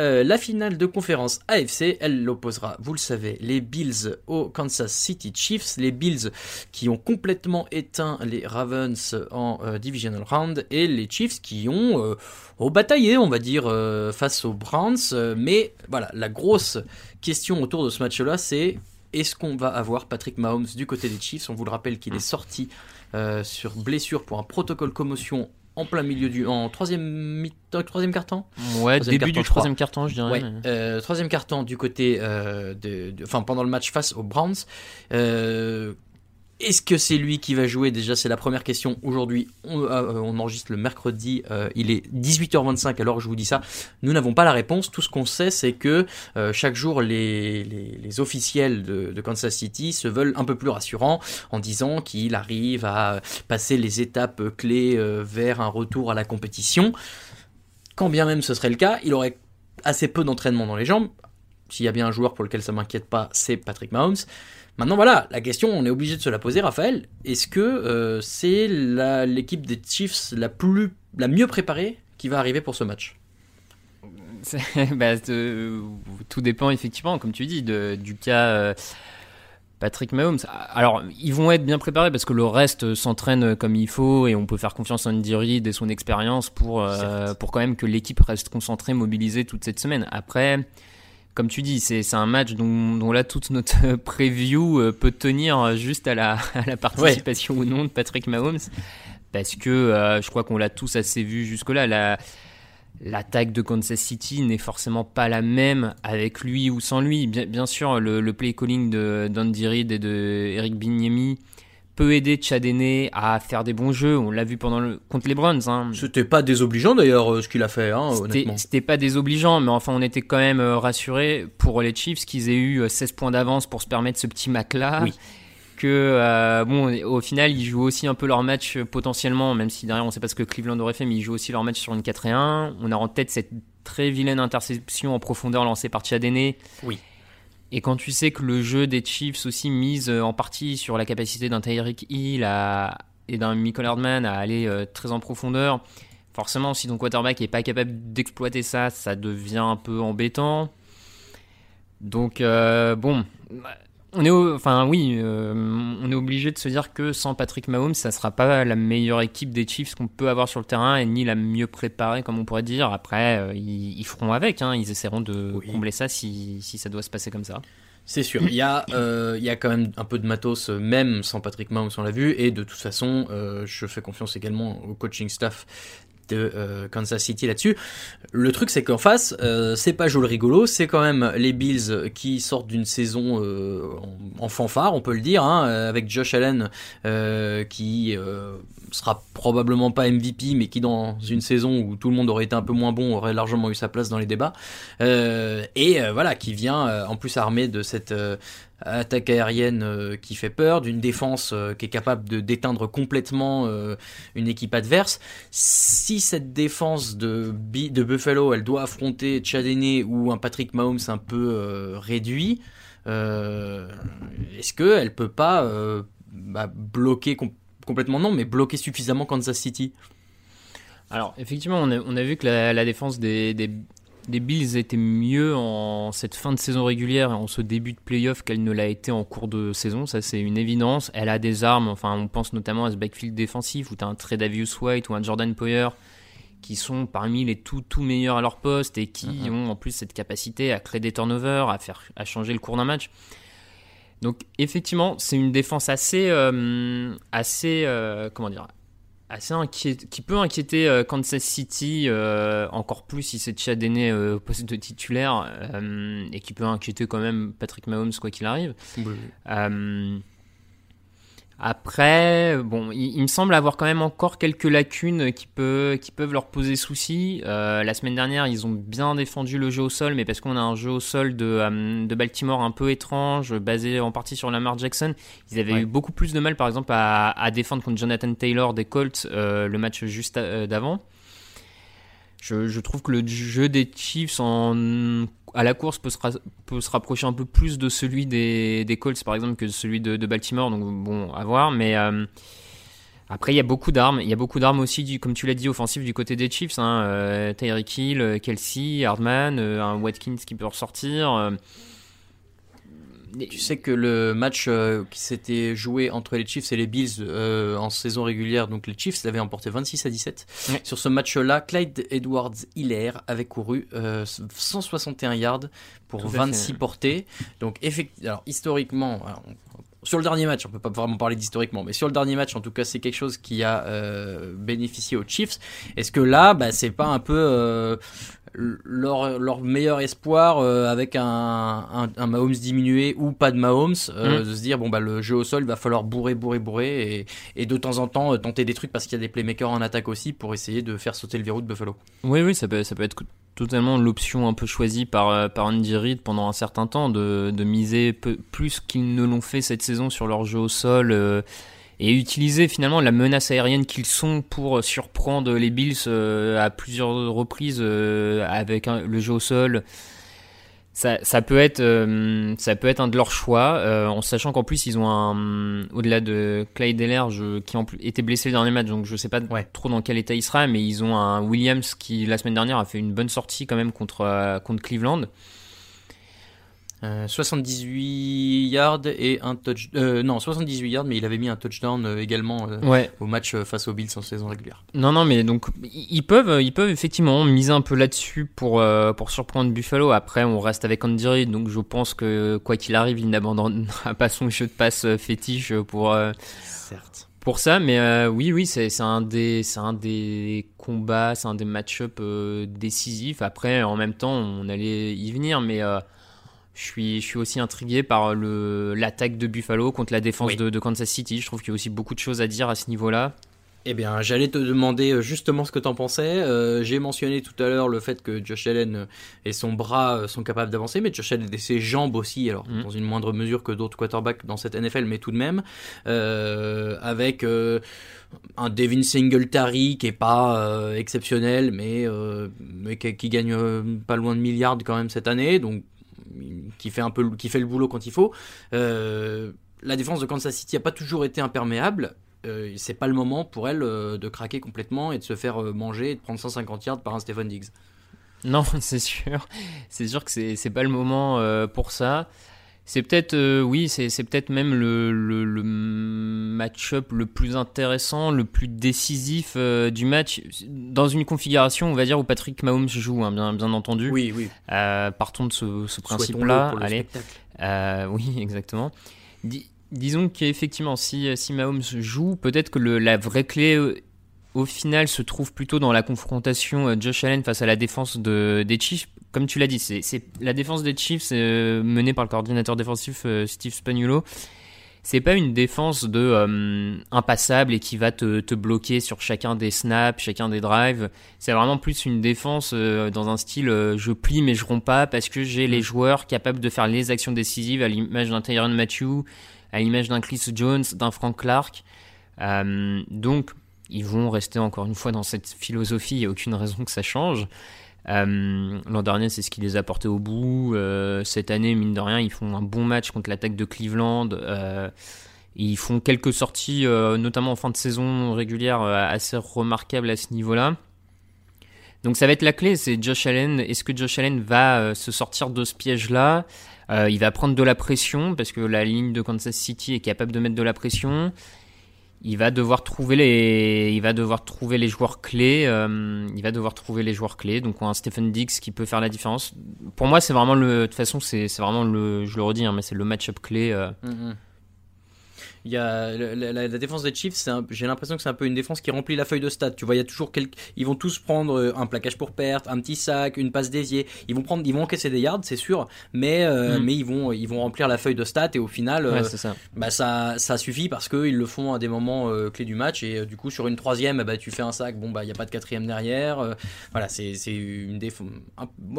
Euh, la finale de conférence AFC, elle l'opposera, vous le savez, les Bills aux Kansas City Chiefs, les Bills qui ont complètement éteint les Ravens en euh, divisional round et les Chiefs qui ont, euh, bataillé, on va dire, face aux Browns. mais voilà, la grosse question autour de ce match-là, c'est est-ce qu'on va avoir Patrick Mahomes du côté des Chiefs? On vous le rappelle qu'il est sorti sur blessure pour un protocole commotion en plein milieu du, en troisième mi troisième carton. Ouais, Troisième début du troisième carton, je dirais. Ouais, mais- euh, troisième carton du côté, euh, de, de- enfin pendant le match face aux Browns. Euh, Est-ce que c'est lui qui va jouer? Déjà, c'est la première question. Aujourd'hui, on, euh, enregistre le mercredi. euh, il est 18h25 alors je vous dis ça. Nous n'avons pas la réponse. Tout ce qu'on sait, c'est que euh, chaque jour, les, officiels de, Kansas City se veulent un peu plus rassurants en disant qu'il arrive à passer les étapes clés vers un retour à la compétition. Quand bien même ce serait le cas, il aurait assez peu d'entraînement dans les jambes. S'il y a bien un joueur pour lequel ça m'inquiète pas, c'est Patrick Mahomes. Maintenant voilà, la question, on est obligé de se la poser, Raphaël. Est-ce que euh, c'est l'équipe des Chiefs la plus, la mieux préparée qui va arriver pour ce match? *laughs* Bah, euh, tout dépend effectivement, comme tu dis, de- du cas euh, Patrick Mahomes. Alors, ils vont être bien préparés parce que le reste s'entraîne comme il faut et on peut faire confiance à Andy Reid et son expérience pour, euh, pour quand même que l'équipe reste concentrée, mobilisée toute cette semaine. Après, comme tu dis, c'est un match dont, dont là toute notre *laughs* preview euh, peut tenir juste à la, *laughs* à la participation ou non de Patrick Mahomes. Parce que euh, je crois qu'on l'a tous assez vu jusque-là. La, L'attaque de Kansas City n'est forcément pas la même avec lui ou sans lui. Bien, bien sûr, le, le play calling d'Andy Reid et de Eric Bignemi peut aider Chad Henne à faire des bons jeux. On l'a vu pendant le, contre les Browns. Hein. C'était pas désobligeant d'ailleurs euh, ce qu'il a fait, hein, C'était- honnêtement. C'était pas désobligeant, mais enfin, on était quand même euh, rassurés pour les Chiefs qu'ils aient eu euh, 16 points d'avance pour se permettre ce petit Mac-là. Oui. Que, euh, bon, au final, ils jouent aussi un peu leur match euh, potentiellement, même si derrière on sait pas ce que Cleveland aurait fait, mais ils jouent aussi leur match sur une 4 et 1. On a en tête cette très vilaine interception en profondeur lancée par Chad Henne. Oui. Et quand tu sais que le jeu des Chiefs aussi mise euh, en partie sur la capacité d'un Tyreek Hill à- et d'un Michael Hardman à aller euh, très en profondeur, forcément, si ton quarterback est pas capable d'exploiter ça, ça devient un peu embêtant. Donc, euh, bon, on est, au- enfin oui, euh, on est obligé de se dire que sans Patrick Mahomes, ça sera pas la meilleure équipe des Chiefs qu'on peut avoir sur le terrain et ni la mieux préparée, comme on pourrait dire. Après, euh, ils, ils feront avec, hein, ils essaieront de Oui. combler ça si, si ça doit se passer comme ça. C'est sûr. Il y, a, euh, il y a quand même un peu de matos, même sans Patrick Mahomes, on l'a vu. Et de toute façon, je fais confiance également au coaching staff de euh, Kansas City là-dessus. Le truc, c'est qu'en face, euh, c'est pas Joel rigolo, c'est quand même les Bills qui sortent d'une saison euh, en, fanfare, on peut le dire, hein, euh, avec Josh Allen euh, qui euh, sera probablement pas MVP, mais qui dans une saison où tout le monde aurait été un peu moins bon aurait largement eu sa place dans les débats. Et voilà, qui vient en plus armé de cette attaque aérienne euh, qui fait peur, d'une défense euh, qui est capable de d'éteindre complètement euh, une équipe adverse. Si cette défense de, de Buffalo, elle doit affronter Chad Henne ou un Patrick Mahomes un peu réduit, est-ce qu'elle peut pas bah, bloquer com- complètement? Non, mais bloquer suffisamment Kansas City Alors, effectivement, on a, on a vu que la, défense des, des Bills était mieux en cette fin de saison régulière et en ce début de playoff qu'elle ne l'a été en cours de saison. Ça, c'est une évidence. Elle a des armes. Enfin, on pense notamment à ce backfield défensif où tu as un Tredavious White ou un Jordan Poyer qui sont parmi les tout, tout meilleurs à leur poste et qui ont en plus cette capacité à créer des turnovers, à, faire, à changer le cours d'un match. Donc, effectivement, c'est une défense assez. euh, assez euh, comment dire assez qui peut inquiéter euh, Kansas City euh, encore plus si c'est Chad Henne, euh, au poste de titulaire et qui peut inquiéter quand même Patrick Mahomes quoi qu'il arrive. Après, bon, il, il me semble avoir quand même encore quelques lacunes qui, peut, qui peuvent leur poser souci. Euh, la semaine dernière, ils ont bien défendu le jeu au sol, mais parce qu'on a un jeu au sol de, euh, de Baltimore un peu étrange, basé en partie sur Lamar Jackson, ils avaient Ouais. eu beaucoup plus de mal, par exemple, à, à défendre contre Jonathan Taylor des Colts euh, le match juste d'avant. Je, trouve que le jeu des Chiefs à la course peut se, peut se rapprocher un peu plus de celui des, Colts, par exemple, que celui de, Baltimore. Donc, bon, à voir. Mais euh, après, il y a beaucoup d'armes. Il y a beaucoup d'armes aussi, comme tu l'as dit, offensives du côté des Chiefs. Hein, euh, Tyreek Hill, euh, Kelsey, Hardman, un Watkins qui peut ressortir. Tu sais que le match euh, qui s'était joué entre les Chiefs et les Bills euh, en saison régulière, donc les Chiefs l'avaient emporté 26 à 17. Ouais. Sur ce match-là, Clyde Edwards Hilaire avait couru euh, 161 yards pour Tout à fait, 26 ouais. portées. Donc effectivement, alors historiquement, alors, on sur le dernier match, on peut pas vraiment parler d'historiquement, mais sur le dernier match, en tout cas, c'est quelque chose qui a euh, bénéficié aux Chiefs. Est-ce que là, bah, c'est pas un peu euh, leur, leur meilleur espoir euh, avec un, un, un, Mahomes diminué ou pas de Mahomes, euh, mm. de se dire bon bah le jeu au sol, il va falloir bourrer, bourrer, bourrer et, et de temps en temps tenter des trucs parce qu'il y a des playmakers en attaque aussi pour essayer de faire sauter le verrou de Buffalo. Oui, oui, ça peut, ça peut être totalement l'option un peu choisie par, euh, par Andy Reid pendant un certain temps de, de miser peu, plus qu'ils ne l'ont fait cette saison sur leur jeu au sol euh, et utiliser finalement la menace aérienne qu'ils sont pour surprendre les Bills euh, à plusieurs reprises avec le jeu au sol ça, ça, peut être, euh, ça peut être un de leurs choix, euh, en sachant qu'en plus ils ont un, au-delà de Clyde Deller, qui a été blessé le dernier match, donc je sais pas trop dans quel état il sera, mais ils ont un Williams qui la semaine dernière a fait une bonne sortie quand même contre euh, contre Cleveland. 78 euh, yards et un touch euh, non 78 yards mais il avait mis un touchdown euh, également au match face aux Bills en saison régulière. Non non mais donc ils peuvent ils peuvent effectivement miser un peu là-dessus pour pour surprendre Buffalo. Après on reste avec Andy Reid donc je pense que quoi qu'il arrive il n'abandonnera *laughs* pas son jeu de passe fétiche pour certes. pour ça mais oui oui c'est un des c'est un des combats c'est un des match-up décisifs. Après en même temps on allait y venir mais je suis, je suis aussi intrigué par l'attaque de Buffalo contre la défense de, Kansas City. Je trouve qu'il y a aussi beaucoup de choses à dire à ce niveau-là. Eh bien, j'allais te demander euh, justement ce que tu en pensais. Euh, j'ai mentionné tout à l'heure le fait que Josh Allen et son bras euh, sont capables d'avancer, mais Josh Allen et ses jambes aussi, alors mm. dans une moindre mesure que d'autres quarterbacks dans cette NFL, mais tout de même, avec un Devin Singletary qui est pas exceptionnel, mais, mais qui, qui, gagne pas loin de milliards quand même cette année, donc qui fait un peu qui fait le boulot quand il faut. Euh, la défense de Kansas City n'a pas toujours été imperméable. Euh, c'est pas le moment pour elle euh, de craquer complètement et de se faire manger et de prendre 150 yards par un Stephen Diggs. Non, *laughs* c'est sûr. C'est sûr que c'est pas le moment pour ça. C'est peut-être, euh, oui, c'est peut-être même le, le, match-up le plus intéressant, le plus décisif euh, du match, dans une configuration, on va dire, où Patrick Mahomes joue, hein, bien, bien entendu. Oui, oui. Euh, partons de ce, ce principe-là. Allez. oui, *laughs* exactement. disons qu'effectivement, si, si Mahomes joue, peut-être que le, la vraie clé au final se trouve plutôt dans la confrontation Josh Allen face à la défense de, des Chiefs comme tu l'as dit, c'est la défense des Chiefs euh, menée par le coordinateur défensif euh, Steve Spagnuolo. C'est pas une défense de euh, impassable et qui va te, te, bloquer sur chacun des snaps, chacun des drives. C'est vraiment plus une défense dans un style je plie mais je romps pas parce que j'ai les mm. joueurs capables de faire les actions décisives à l'image d'un Tyron Matthew, à l'image d'un Chris Jones, d'un Frank Clark. donc ils vont rester encore une fois dans cette philosophie, il n'y a aucune raison que ça change. Euh, l'an dernier, c'est ce qui les a portés au bout. Euh, cette année, mine de rien, ils font un bon match contre l'attaque de Cleveland. Euh, ils font quelques sorties, notamment en fin de saison régulière, assez remarquables à ce niveau-là. Donc ça va être la clé, c'est Josh Allen. Est-ce que Josh Allen va se sortir de ce piège-là? Il va prendre de la pression parce que la ligne de Kansas City est capable de mettre de la pression il va devoir trouver les, il va devoir trouver les joueurs clés. Euh, il va devoir trouver les joueurs clés. Donc un Stephen Dix qui peut faire la différence. Pour moi, c'est vraiment le. De toute façon, c'est vraiment le. Je le redis, hein, mais c'est le match-up clé. Euh, mm-hmm. Il y a la, défense des Chiefs, j'ai l'impression que c'est un peu une défense qui remplit la feuille de stats. Tu vois, il y a toujours quelques, ils vont tous prendre euh, un plaquage pour perte, un petit sac, une passe déviée. Ils vont prendre, ils vont encaisser des yards, c'est sûr, mais euh, mm. mais ils vont ils vont remplir la feuille de stats et au final, euh, ça. bah ça ça suffit parce qu'ils le font à des moments clés du match et du coup sur une troisième, bah tu fais un sac, bon bah il y a pas de quatrième derrière. voilà, c'est c'est une défense,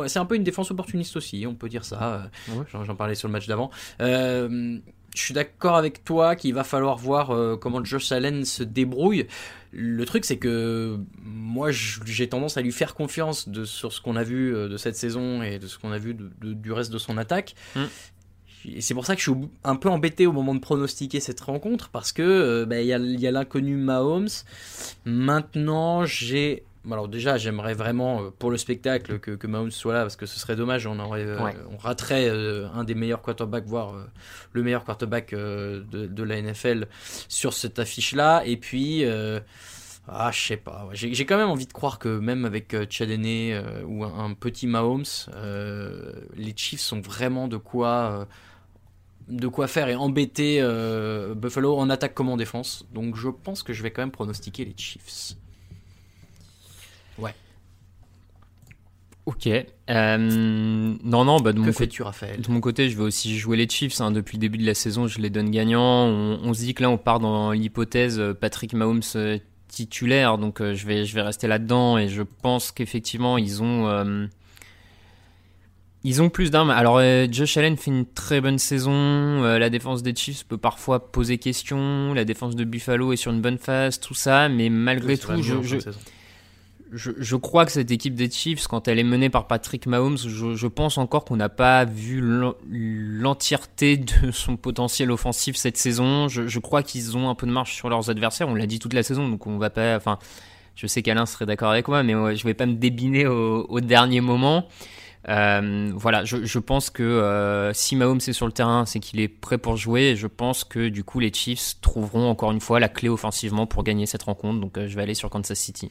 c'est un peu une défense opportuniste aussi, on peut dire ça. J'en parlais sur le match d'avant. Euh, je suis d'accord avec toi qu'il va falloir voir euh, comment Josh Allen se débrouille. Le truc, c'est que moi, j'ai tendance à lui faire confiance de, sur ce qu'on a vu euh, de cette saison et de ce qu'on a vu du reste de son attaque. Mm. Et c'est pour ça que je suis un peu embêté au moment de pronostiquer cette rencontre parce que euh, bah, il y a l'inconnu Mahomes. Maintenant, j'ai alors déjà, j'aimerais vraiment euh, pour le spectacle que, que, Mahomes soit là parce que ce serait dommage, on aurait, euh, on raterait euh, un des meilleurs quarterbacks, voire le meilleur quarterback de, de, la NFL sur cette affiche-là. Et puis, ah, je sais pas, j'ai quand même envie de croire que même avec Chad ou un, petit Mahomes, les Chiefs sont vraiment de quoi de quoi faire et embêter euh, Buffalo en attaque comme en défense. Donc je pense que je vais quand même pronostiquer les Chiefs. Ok. Euh, non, non, bah de Que mon, fais-tu, côté, Raphaël de mon côté, je vais aussi jouer les Chiefs. hein. Depuis le début de la saison, je les donne gagnants. On, on se dit que là, on part dans l'hypothèse euh, Patrick Mahomes euh, titulaire, donc euh, je vais, je vais rester là-dedans. Et je pense qu'effectivement, ils ont, euh, ils ont plus d'armes. Alors, euh, Josh Allen fait une très bonne saison. Euh, la défense des Chiefs peut parfois poser question. La défense de Buffalo est sur une bonne phase, tout ça. Mais malgré Oui, tout, je, je. Je, crois que cette équipe des Chiefs, quand elle est menée par Patrick Mahomes, je, pense encore qu'on n'a pas vu l'en- l'entièreté de son potentiel offensif cette saison. Je, crois qu'ils ont un peu de marge sur leurs adversaires. On l'a dit toute la saison, donc on va pas. Enfin, je sais qu'Alain serait d'accord avec moi, mais je vais pas me débiner au, dernier moment. Euh, voilà, je, pense que euh, si Mahomes est sur le terrain, c'est qu'il est prêt pour jouer. Je pense que du coup, les Chiefs trouveront encore une fois la clé offensivement pour gagner cette rencontre. Donc, euh, je vais aller sur Kansas City.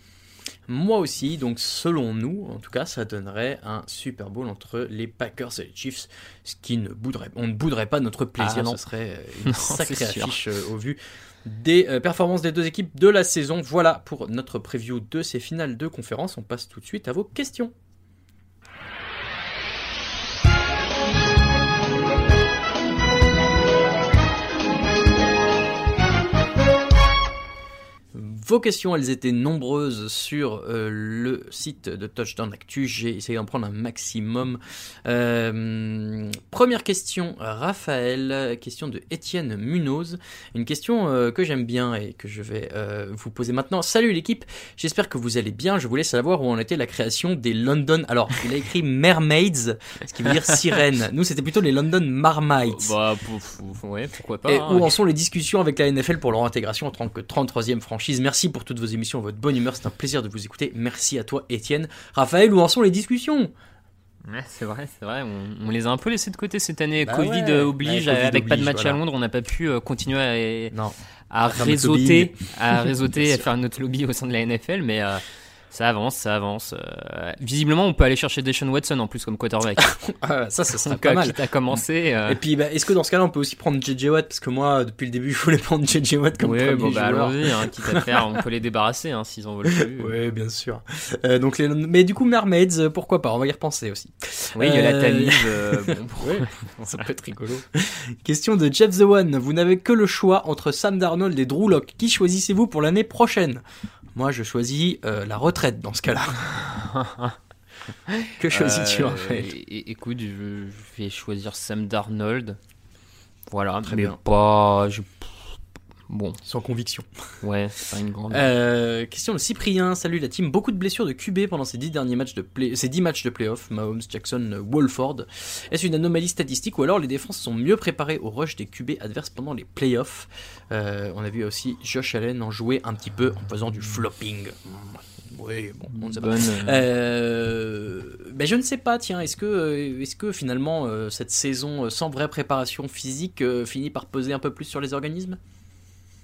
Moi aussi, donc selon nous, en tout cas, ça donnerait un Super Bowl entre les Packers et les Chiefs, ce qui ne bouderait, on ne bouderait pas notre plaisir, Ah, non. ce serait euh, une *laughs* Non, sacrée affiche euh, au vu des euh, performances des deux équipes de la saison. Voilà pour notre preview de ces finales de conférence. On passe tout de suite à vos questions. Vos questions, elles étaient nombreuses sur euh, le site de Touchdown Actu. J'ai essayé d'en prendre un maximum. Euh, première question, Raphaël. Question de Étienne Munoz. Une question euh, que j'aime bien et que je vais vous poser maintenant. Salut l'équipe, j'espère que vous allez bien. Je voulais savoir où en était la création des London. Alors, il a écrit *laughs* Mermaids, ce qui veut dire sirène. Nous, c'était plutôt les London Marmites. Bah, pouf, pouf, ouais, pourquoi pas. Et hein. où en sont les discussions avec la NFL pour leur intégration en tant que 33e franchise? Merci pour toutes vos émissions, votre bonne humeur, c'est un plaisir de vous écouter. Merci à toi, Étienne. Raphaël, où en sont les discussions? Ouais, c'est vrai, c'est vrai. On, on les a un peu laissés de côté cette année. Bah Covid ouais. oblige, Covid avec pas de match à. Londres, on n'a pas pu euh, continuer à, Non. à notre réseauter, à réseauter, *laughs* à faire notre lobby au sein de la NFL, mais euh, ça avance, ça avance. Euh, visiblement, on peut aller chercher Deshaun Watson en plus comme quarterback. *laughs* Ah, ça, ça serait pas euh, mal. quitte à commencer. euh, Et puis, bah, est-ce que dans ce cas-là, on peut aussi prendre JJ Watt? Parce que moi, depuis le début, *laughs* je voulais prendre JJ Watt comme ouais, bon, bah, allons-y, hein, quitte à faire, on peut les débarrasser hein, s'ils en veulent plus. *laughs* Ouais, bien sûr. Euh, donc les... Mais du coup, Mermaids, pourquoi pas? On va y repenser aussi. Oui, il y a la Tamise. bon, Ouais, ça peut être rigolo. Question de Jeff The One. Vous n'avez que le choix entre Sam Darnold et Drew Lock. Qui choisissez-vous pour l'année prochaine? Moi, je choisis euh, la retraite dans ce cas-là. *laughs* que choisis-tu, Euh, Raphaël é- é- Écoute, je, je vais choisir Sam Darnold. Voilà, Très mais bien. pas. je- Bon, Sans conviction. ouais, c'est pas une grande. Euh, question de Cyprien, salut la team. Beaucoup de blessures de QB pendant ces 10 derniers matchs de play... ces 10 matchs de playoff, Mahomes, Jackson, Wolford. Est-ce une anomalie statistique ou alors les défenses sont mieux préparées au rush des QB adverses pendant les playoffs Euh, On a vu aussi Josh Allen en jouer un petit peu en faisant du flopping. Oui, bon, on ne sait pas. Bonne, euh, ben je ne sais pas, tiens, est-ce que, euh, est-ce que finalement cette saison sans vraie préparation physique finit par peser un peu plus sur les organismes?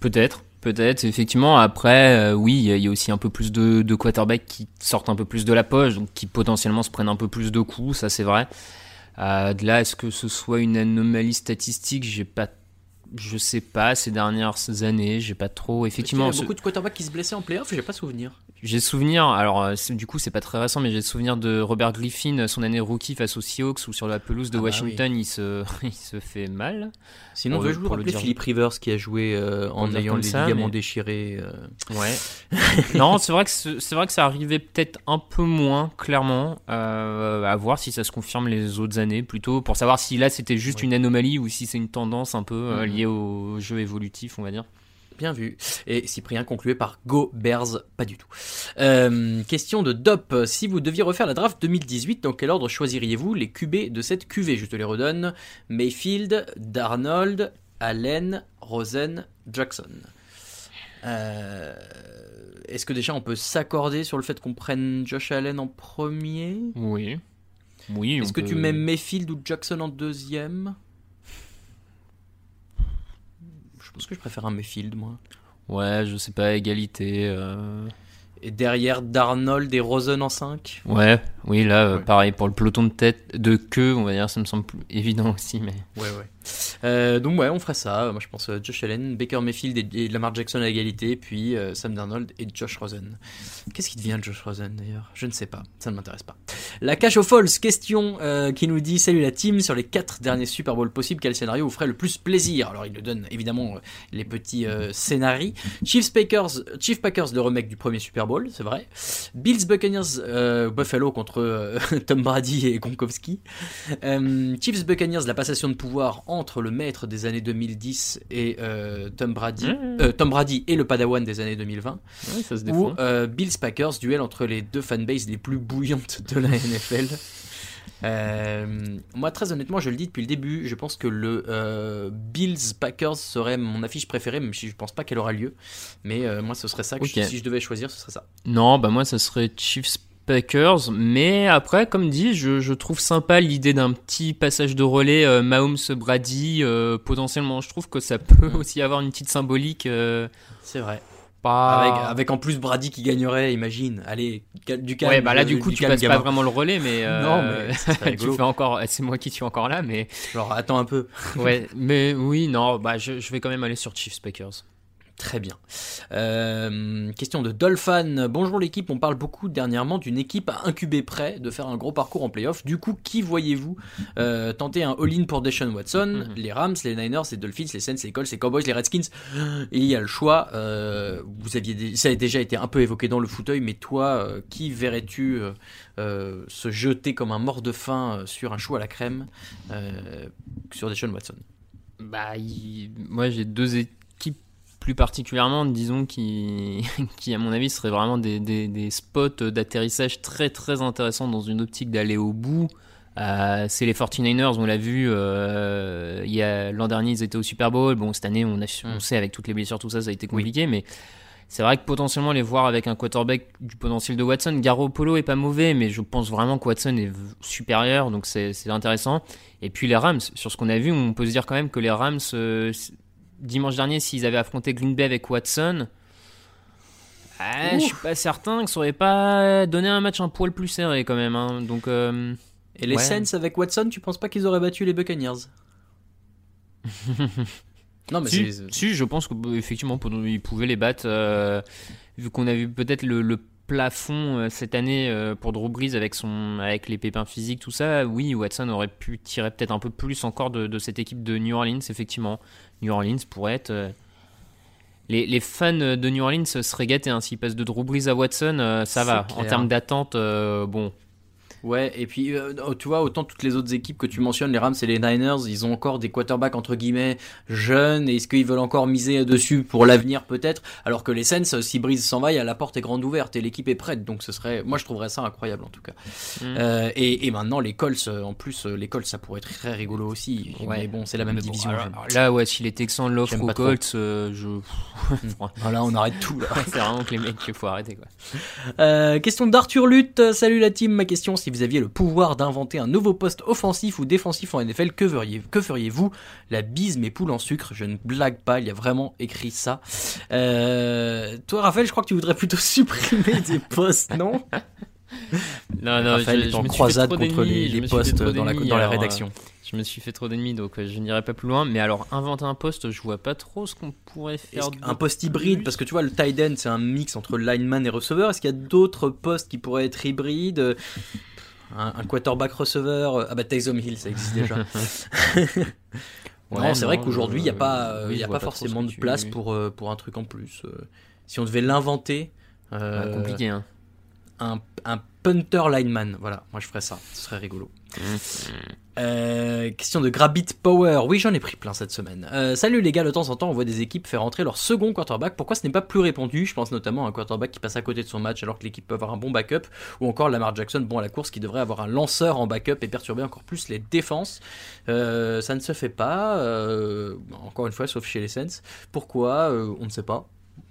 Peut-être, peut-être. Effectivement, après, euh, oui, il y, a- aussi un peu plus de, de quarterbacks qui sortent un peu plus de la poche, donc qui potentiellement se prennent un peu plus de coups, ça c'est vrai. Euh, de là, est-ce que ce soit une anomalie statistique? J'ai pas, je sais pas. Ces dernières années, j'ai pas trop. Effectivement, il y a beaucoup de quarterbacks qui se blessaient en playoff, j'ai pas souvenir. J'ai souvenir, alors euh, du coup c'est pas très récent, mais j'ai souvenir de Robert Griffin, son année rookie face aux Seahawks, où sur la pelouse de Ah bah Washington il, se, *laughs* il se fait mal. Sinon, veut pour le rappeler Philippe Rivers qui a joué euh, en ayant les ça, ligaments mais- déchirés. euh. Ouais. *laughs* non, c'est vrai que ce- c'est vrai que ça arrivait peut-être un peu moins, clairement. Euh, à voir si ça se confirme les autres années, plutôt pour savoir si là c'était juste Ouais. une anomalie ou si c'est une tendance un peu euh, Au jeu évolutif, on va dire. Bien vu. Et Cyprien concluait par Go Bears, pas du tout. Euh, question de Dop. Si vous deviez refaire la draft 2018, dans quel ordre choisiriez-vous les QB de cette QV Je te les redonne. Mayfield, Darnold, Allen, Rosen, Jackson. Euh, Est-ce que déjà on peut s'accorder sur le fait qu'on prenne Josh Allen en premier? Oui. Oui. Est-ce que tu mets Mayfield ou Jackson en deuxième Je pense que je préfère un Mayfield, moi. Ouais, je sais pas, égalité. euh, Et derrière Darnold et Rosen en 5 Ouais, oui, là, euh, Ouais. pareil, pour le peloton de tête, de queue, on va dire, ça me semble plus évident *laughs* aussi, mais. Ouais, ouais. Euh, donc ouais, on ferait ça. Moi je pense euh, Josh Allen, Baker Mayfield et, Lamar Jackson à égalité, puis euh, Sam Darnold et Josh Rosen. Qu'est-ce qui devient de Josh Rosen d'ailleurs? Je ne sais pas, ça ne m'intéresse pas. La cache aux false, question qui nous dit Salut la team, sur les quatre derniers Super Bowl possibles, quel scénario vous ferait le plus plaisir? Alors il nous donne évidemment les petits scénarios. Chiefs Packers, Chiefs Packers, le remake du premier Super Bowl, c'est vrai. Bills Buccaneers, Buffalo contre *laughs* Tom Brady et Gronkowski. Chiefs Buccaneers, la passation de pouvoir entre le maître des années 2010 et euh, Tom Brady, euh, Tom Brady et le Padawan des années 2020. Ouais, ça se Ou euh, Bills Packers, duel entre les deux fanbases les plus bouillantes de la NFL. Moi, très honnêtement, je le dis depuis le début, je pense que le Bills Packers serait mon affiche préférée, même si je pense pas qu'elle aura lieu. Mais moi, ce serait ça. Que je- si je devais choisir, ce serait ça. Non, bah moi ça serait Chiefs Packers, mais après, comme dit, je, je trouve sympa l'idée d'un petit passage de relais euh, Mahomes Brady euh, potentiellement. Je trouve que ça peut Mm. aussi avoir une petite symbolique. euh, C'est vrai. pas... Avec, avec en plus Brady qui gagnerait, imagine. Allez, du calme. ouais, bah là du du coup tu calme, passes pas gamin. vraiment le relais, mais *laughs* euh, Non, mais *laughs* tu fais encore. C'est moi qui suis encore là, mais Genre, attends un peu. *laughs* ouais, mais oui, non, bah je, je vais quand même aller sur Chiefs Packers. Très bien. Euh, question de Dolphin. Bonjour l'équipe, on parle beaucoup dernièrement d'une équipe à incuber prêt de faire un gros parcours en playoff. Du coup, qui voyez-vous euh, tenter un all-in pour Deshaun Watson? Mhm. Les Rams, les Niners, les Dolphins, les Saints, les Colts, les Cowboys, les Redskins. Il y a le choix. euh, vous aviez, ça a déjà été un peu évoqué dans le fauteuil, mais toi, qui verrais-tu se jeter comme un mort de faim sur un chou à la crème sur Deshaun Watson? Bah, il- moi j'ai deux équipes plus particulièrement, disons, qui, *laughs* qui à mon avis seraient vraiment des, des, des spots d'atterrissage très très intéressants dans une optique d'aller au bout. Euh, c'est les 49ers, on l'a vu, euh, il y a- l'an dernier ils étaient au Super Bowl, bon cette année on, a, on Mm. sait avec toutes les blessures tout ça ça a été compliqué, mais c'est vrai que potentiellement les voir avec un quarterback du potentiel de Watson, Garoppolo est pas mauvais, mais je pense vraiment que Watson est supérieur, donc c'est c'est intéressant. Et puis les Rams, sur ce qu'on a vu, on peut se dire quand même que les Rams, euh, dimanche dernier, s'ils avaient affronté Green Bay avec Watson, ah, je suis pas certain que ça aurait pas donné un match un poil plus serré quand même. hein. Donc euh, Et les Ouais. Saints avec Watson, tu penses pas qu'ils auraient battu les Buccaneers? *laughs* Non, mais si, si, je pense qu'effectivement ils pouvaient les battre. euh, vu qu'on a vu peut-être le, le plafond euh, cette année euh, pour Drew Brees avec son avec les pépins physiques tout ça, oui Watson aurait pu tirer peut-être un peu plus encore de, de cette équipe de New Orleans effectivement. New Orleans pourrait être euh, les, les fans de New Orleans seraient gâtés hein, s'ils passent de Drew Brees à Watson, ça va. En termes d'attente, bon, Ouais, et puis euh, oh, tu vois, autant toutes les autres équipes que tu mentionnes, les Rams et les Niners, ils ont encore des quarterbacks entre guillemets jeunes, et est-ce qu'ils veulent encore miser dessus pour l'avenir peut-être? Alors que les Saints, si Breeze s'en va, il y a la porte est grande ouverte et l'équipe est prête, donc ce serait, moi je trouverais ça incroyable en tout cas. Mm. Euh, et, et maintenant les Colts, euh, en plus euh, les Colts ça pourrait être très rigolo aussi, Ouais. mais bon c'est la même bon, division. alors- là, ouais, si les Texans l'offrent aux. Colts, euh, je. *laughs* Voilà, on arrête tout là. *laughs* c'est vraiment que les mecs qu'il faut arrêter quoi. Euh, question d'Arthur Lutte. Salut la team. Ma question, si vous aviez le pouvoir d'inventer un nouveau poste offensif ou défensif en NFL, que feriez- que feriez-vous? La bise mes poules en sucre. Je ne blague pas, il y a vraiment écrit ça. Euh, toi, Raphaël, je crois que tu voudrais plutôt *laughs* supprimer des postes, non? Non, non, Raphaël je, est je en fait croisade contre les, je les postes dans la, d'ennemis, dans la alors, rédaction. euh, Je me suis fait trop d'ennemis, donc euh, je n'irai pas plus loin. Mais alors, inventer un poste, je vois pas trop ce qu'on pourrait faire. Un poste hybride, plus. parce que tu vois, le tight end, c'est un mix entre lineman et receveur. Est-ce qu'il y a d'autres postes qui pourraient être hybrides? Un, un quarterback receveur Ah bah Taysom Hill, ça existe déjà. *laughs* *laughs* Ouais, non, c'est vrai qu'aujourd'hui, il n'y a pas, euh, oui, il y a pas forcément de tu- place pour, euh, pour un truc en plus. Euh, si on devait l'inventer, euh, Ouais, compliqué, hein. un, un punter lineman, voilà, moi je ferais ça, ce serait rigolo. Euh, question de Grabbit Power. Oui, j'en ai pris plein cette semaine. Euh, salut les gars, de temps en temps, on voit des équipes faire rentrer leur second quarterback. Pourquoi ce n'est pas plus répandu? Je pense notamment à un quarterback qui passe à côté de son match alors que l'équipe peut avoir un bon backup. Ou encore Lamar Jackson, bon à la course, qui devrait avoir un lanceur en backup et perturber encore plus les défenses. Euh, ça ne se fait pas, encore une fois, sauf chez les Saints. Pourquoi? On ne sait pas.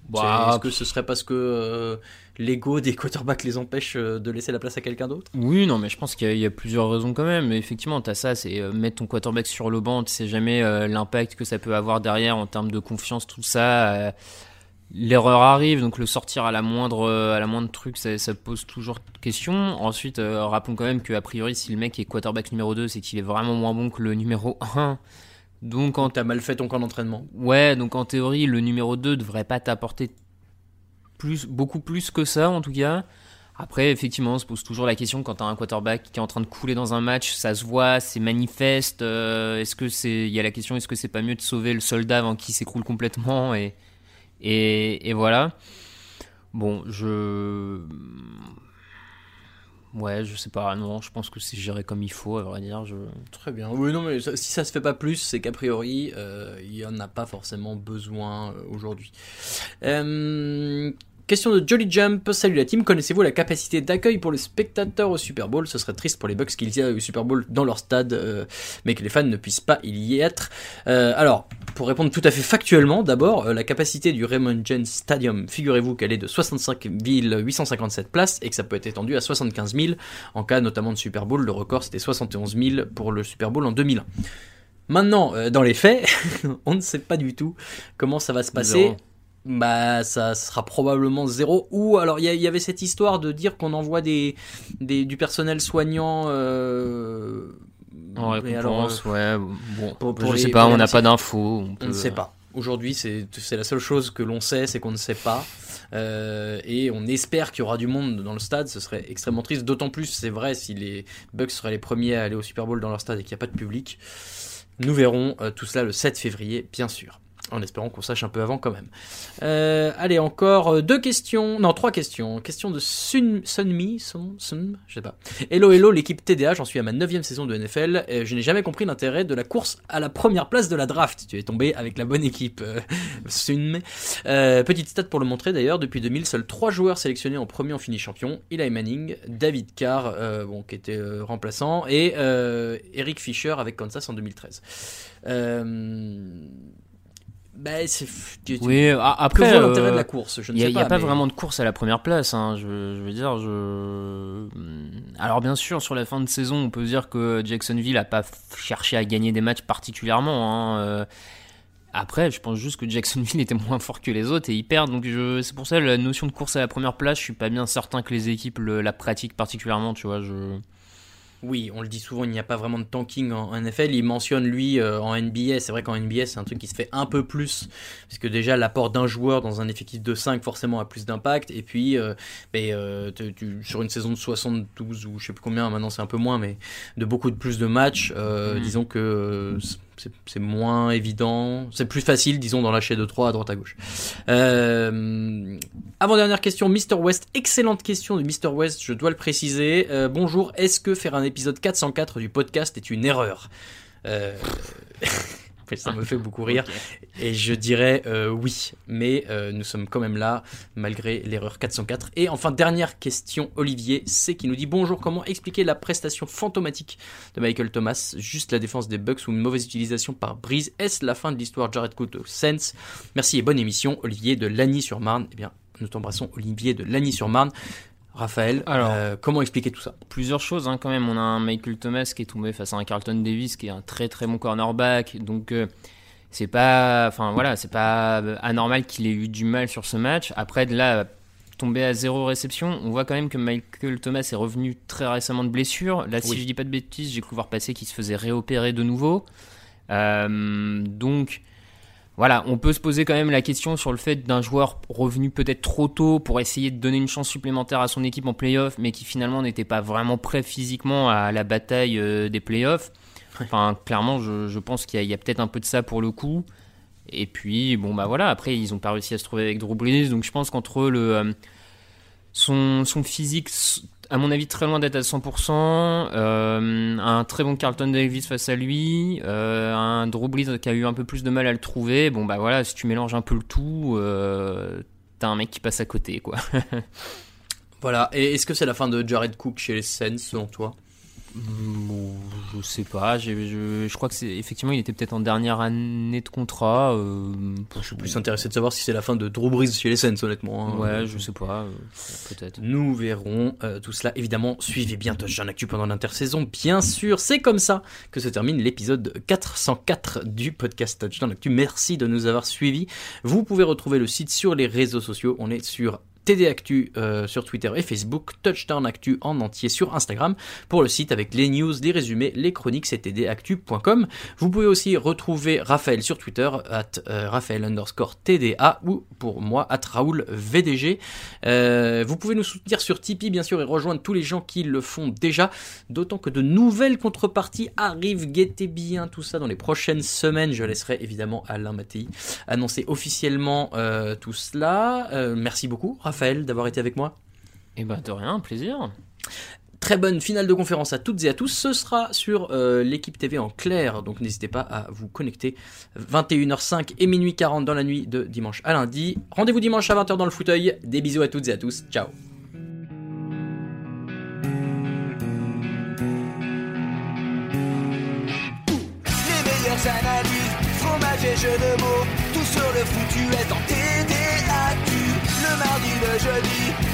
Bah, Est-ce que ce serait parce que euh, l'ego des quarterbacks les empêche euh, de laisser la place à quelqu'un d'autre? Oui, non, mais je pense qu'il y, a- il y a plusieurs raisons quand même. Mais effectivement, tu as ça, c'est euh, mettre ton quarterback sur le banc, tu sais jamais euh, l'impact que ça peut avoir derrière en termes de confiance, tout ça. L'erreur arrive, donc le sortir à la moindre, à la moindre truc, ça, ça pose toujours question. Ensuite, rappelons quand même qu'a priori, si le mec est quarterback numéro 2, c'est qu'il est vraiment moins bon que le numéro 1. Donc, quand t'as mal fait ton camp d'entraînement. Ouais, donc en théorie, le numéro 2 devrait pas t'apporter plus, beaucoup plus que ça, en tout cas. Après, effectivement, on se pose toujours la question quand tu as un quarterback qui est en train de couler dans un match, ça se voit, c'est manifeste. Euh, est-ce que c'est, il y a la question, est-ce que c'est pas mieux de sauver le soldat avant qu'il s'écroule complètement et, et, et voilà. Bon, je Ouais, je sais pas, non, je pense que c'est géré comme il faut, à vrai dire. Je... Très bien. Oui, non, mais si ça se fait pas plus, c'est qu'a priori, euh, il y en a pas forcément besoin euh, aujourd'hui. Euh, Question de Jolly Jump. Salut la team, connaissez-vous la capacité d'accueil pour les spectateurs au Super Bowl? Ce serait triste pour les Bucks qu'ils y aient au Super Bowl dans leur stade, euh, mais que les fans ne puissent pas y être. Euh, alors, pour répondre tout à fait factuellement, d'abord, euh, la capacité du Raymond James Stadium, figurez-vous qu'elle est de 65 857 places et que ça peut être étendu à 75 000 en cas notamment de Super Bowl. Le record c'était 71 000 pour le Super Bowl en 2001. Maintenant, dans les faits, *laughs* on ne sait pas du tout comment ça va se passer bah ça sera probablement zéro. Ou alors il y, avait cette histoire de dire qu'on envoie des, du personnel soignant. Euh, en récompense, ouais. Bon, je sais pas, on n'a pas d'infos. On, ne sait pas. Aujourd'hui, c'est la seule chose que l'on sait, c'est qu'on ne sait pas. Euh, et on espère qu'il y aura du monde dans le stade. Ce serait extrêmement triste. D'autant plus, c'est vrai, si les Bucks seraient les premiers à aller au Super Bowl dans leur stade et qu'il n'y a pas de public. Nous verrons euh, tout cela le 7 février, bien sûr. En espérant qu'on sache un peu avant quand même. Euh, allez, encore euh, deux questions. Non, trois questions. Question de Sun, Sunmi, Sun, Sun, je sais pas. Hello, hello, l'équipe TDA, j'en suis à ma neuvième saison de NFL. Et je n'ai jamais compris l'intérêt de la course à la première place de la draft. Tu es tombé avec la bonne équipe, euh, *laughs* Sunmi. Euh, petite stat pour le montrer d'ailleurs, depuis 2000, seuls trois joueurs sélectionnés en premier ont fini champion. Eli Manning, David Carr, euh, bon, qui était remplaçant, et Eric Fisher avec Kansas en 2013. Euh, bah, oui, après, l'intérêt de la course. Il n'y a, pas, vraiment de course à la première place. Hein, je, veux dire, je. Alors bien sûr, sur la fin de saison, on peut dire que Jacksonville a pas cherché à gagner des matchs particulièrement. Hein, euh. Après, je pense juste que Jacksonville *laughs* était moins fort que les autres et ils perdent. Donc c'est pour ça la notion de course à la première place, je suis pas bien certain que les équipes la pratiquent particulièrement. Tu vois, je. Oui, on le dit souvent, il n'y a pas vraiment de tanking en NFL. Il mentionne lui euh, en NBA. C'est vrai qu'en NBA, c'est un truc qui se fait un peu plus. Parce que déjà, l'apport d'un joueur dans un effectif de 5 forcément a plus d'impact. Et puis, euh, ben, euh, sur une saison de 72 ou je sais plus combien, maintenant c'est un peu moins, mais de beaucoup de plus de matchs, mm. disons que c'est moins évident, c'est plus facile, disons, d'en lâcher de 3 à droite à gauche. Euh, avant-dernière question, Mr. West, excellente question de Mr. West, je dois le préciser. Euh, bonjour, est-ce que faire un épisode 404 du podcast est une erreur? Euh... *laughs* ça me fait beaucoup rire. Et je dirais euh, oui, mais euh, nous sommes quand même là, malgré l'erreur 404. Et enfin, dernière question, Olivier C qui nous dit Bonjour, comment expliquer la prestation fantomatique de Michael Thomas? Juste la défense des Bucks ou une mauvaise utilisation par Breeze? Est-ce la fin de l'histoire Jared Cook au Sense Merci et bonne émission, Olivier de Lagny-sur-Marne. Eh bien, nous t'embrassons, Olivier de Lagny-sur-Marne. Raphaël, Alors, euh, comment expliquer tout ça? Plusieurs choses hein, quand même. On a un Michael Thomas qui est tombé face à un Carlton Davis qui est un très très bon cornerback. Donc euh, c'est pas, enfin voilà, c'est pas anormal qu'il ait eu du mal sur ce match. Après de là tomber à zéro réception, on voit quand même que Michael Thomas est revenu très récemment de blessure. Là, si je dis pas de bêtises, j'ai cru voir passer qu'il se faisait réopérer de nouveau. Euh, donc voilà, on peut se poser quand même la question sur le fait d'un joueur revenu peut-être trop tôt pour essayer de donner une chance supplémentaire à son équipe en playoff, mais qui finalement n'était pas vraiment prêt physiquement à la bataille euh, des playoffs. Enfin, clairement, je, pense qu'il y a, peut-être un peu de ça pour le coup. Et puis, bon, bah voilà, après, ils n'ont pas réussi à se trouver avec Drew Brees, donc je pense qu'entre le. Euh, son, son physique à mon avis, très loin d'être à 100%. Euh, un très bon Carlton Davis face à lui. Euh, un Drew qui a eu un peu plus de mal à le trouver. Bon, bah voilà, si tu mélanges un peu le tout, euh, t'as un mec qui passe à côté, quoi. *laughs* voilà. Et est-ce que c'est la fin de Jared Cook chez les Saints, selon toi? Je sais pas, je, crois que c'est effectivement il était peut-être en dernière année de contrat. Euh, je suis plus intéressé de savoir si c'est la fin de Drew Brees chez les Saints honnêtement. Hein. Ouais, je sais pas, euh, peut-être. Nous verrons euh, tout cela évidemment. Suivez bien Touchdown Actu pendant l'intersaison, bien sûr. C'est comme ça que se termine l'épisode 404 du podcast Touchdown Actu. Merci de nous avoir suivis. Vous pouvez retrouver le site sur les réseaux sociaux. On est sur TD Actu euh, sur Twitter et Facebook, Touchdown Actu en entier sur Instagram. Pour le site avec les news, les résumés, les chroniques, c'est tdactu.com. Vous pouvez aussi retrouver Raphaël sur Twitter, at euh, Raphaël underscore TDA ou pour moi, at Raoul VDG. Euh, vous pouvez nous soutenir sur Tipeee, bien sûr, et rejoindre tous les gens qui le font déjà. D'autant que de nouvelles contreparties arrivent. Guettez bien tout ça dans les prochaines semaines. Je laisserai évidemment Alain Mattei annoncer officiellement tout cela. Merci beaucoup, Raphaël, d'avoir été avec moi. Et bah de rien, plaisir. Très bonne finale de conférence à toutes et à tous. Ce sera sur euh, l'équipe TV en clair, donc n'hésitez pas à vous connecter. 21h05 et minuit 40 dans la nuit de dimanche à lundi. Rendez-vous dimanche à 20h dans le fauteuil. Des bisous à toutes et à tous. Ciao. Les meilleures analyses, fromage et jeux de mots, tout sur le foutu est en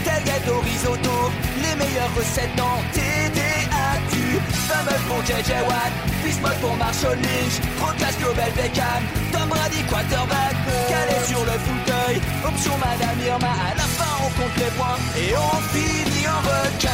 tel gâteau risotto, les meilleures recettes en TDAQ. Fameux pour JJ Watt, Bismuth pour Marshall Lynch, Procast Global Beckham, Tom Brady quarterback, calé sur le fauteuil, option Madame Irma, à la fin on compte les points et on finit en requin.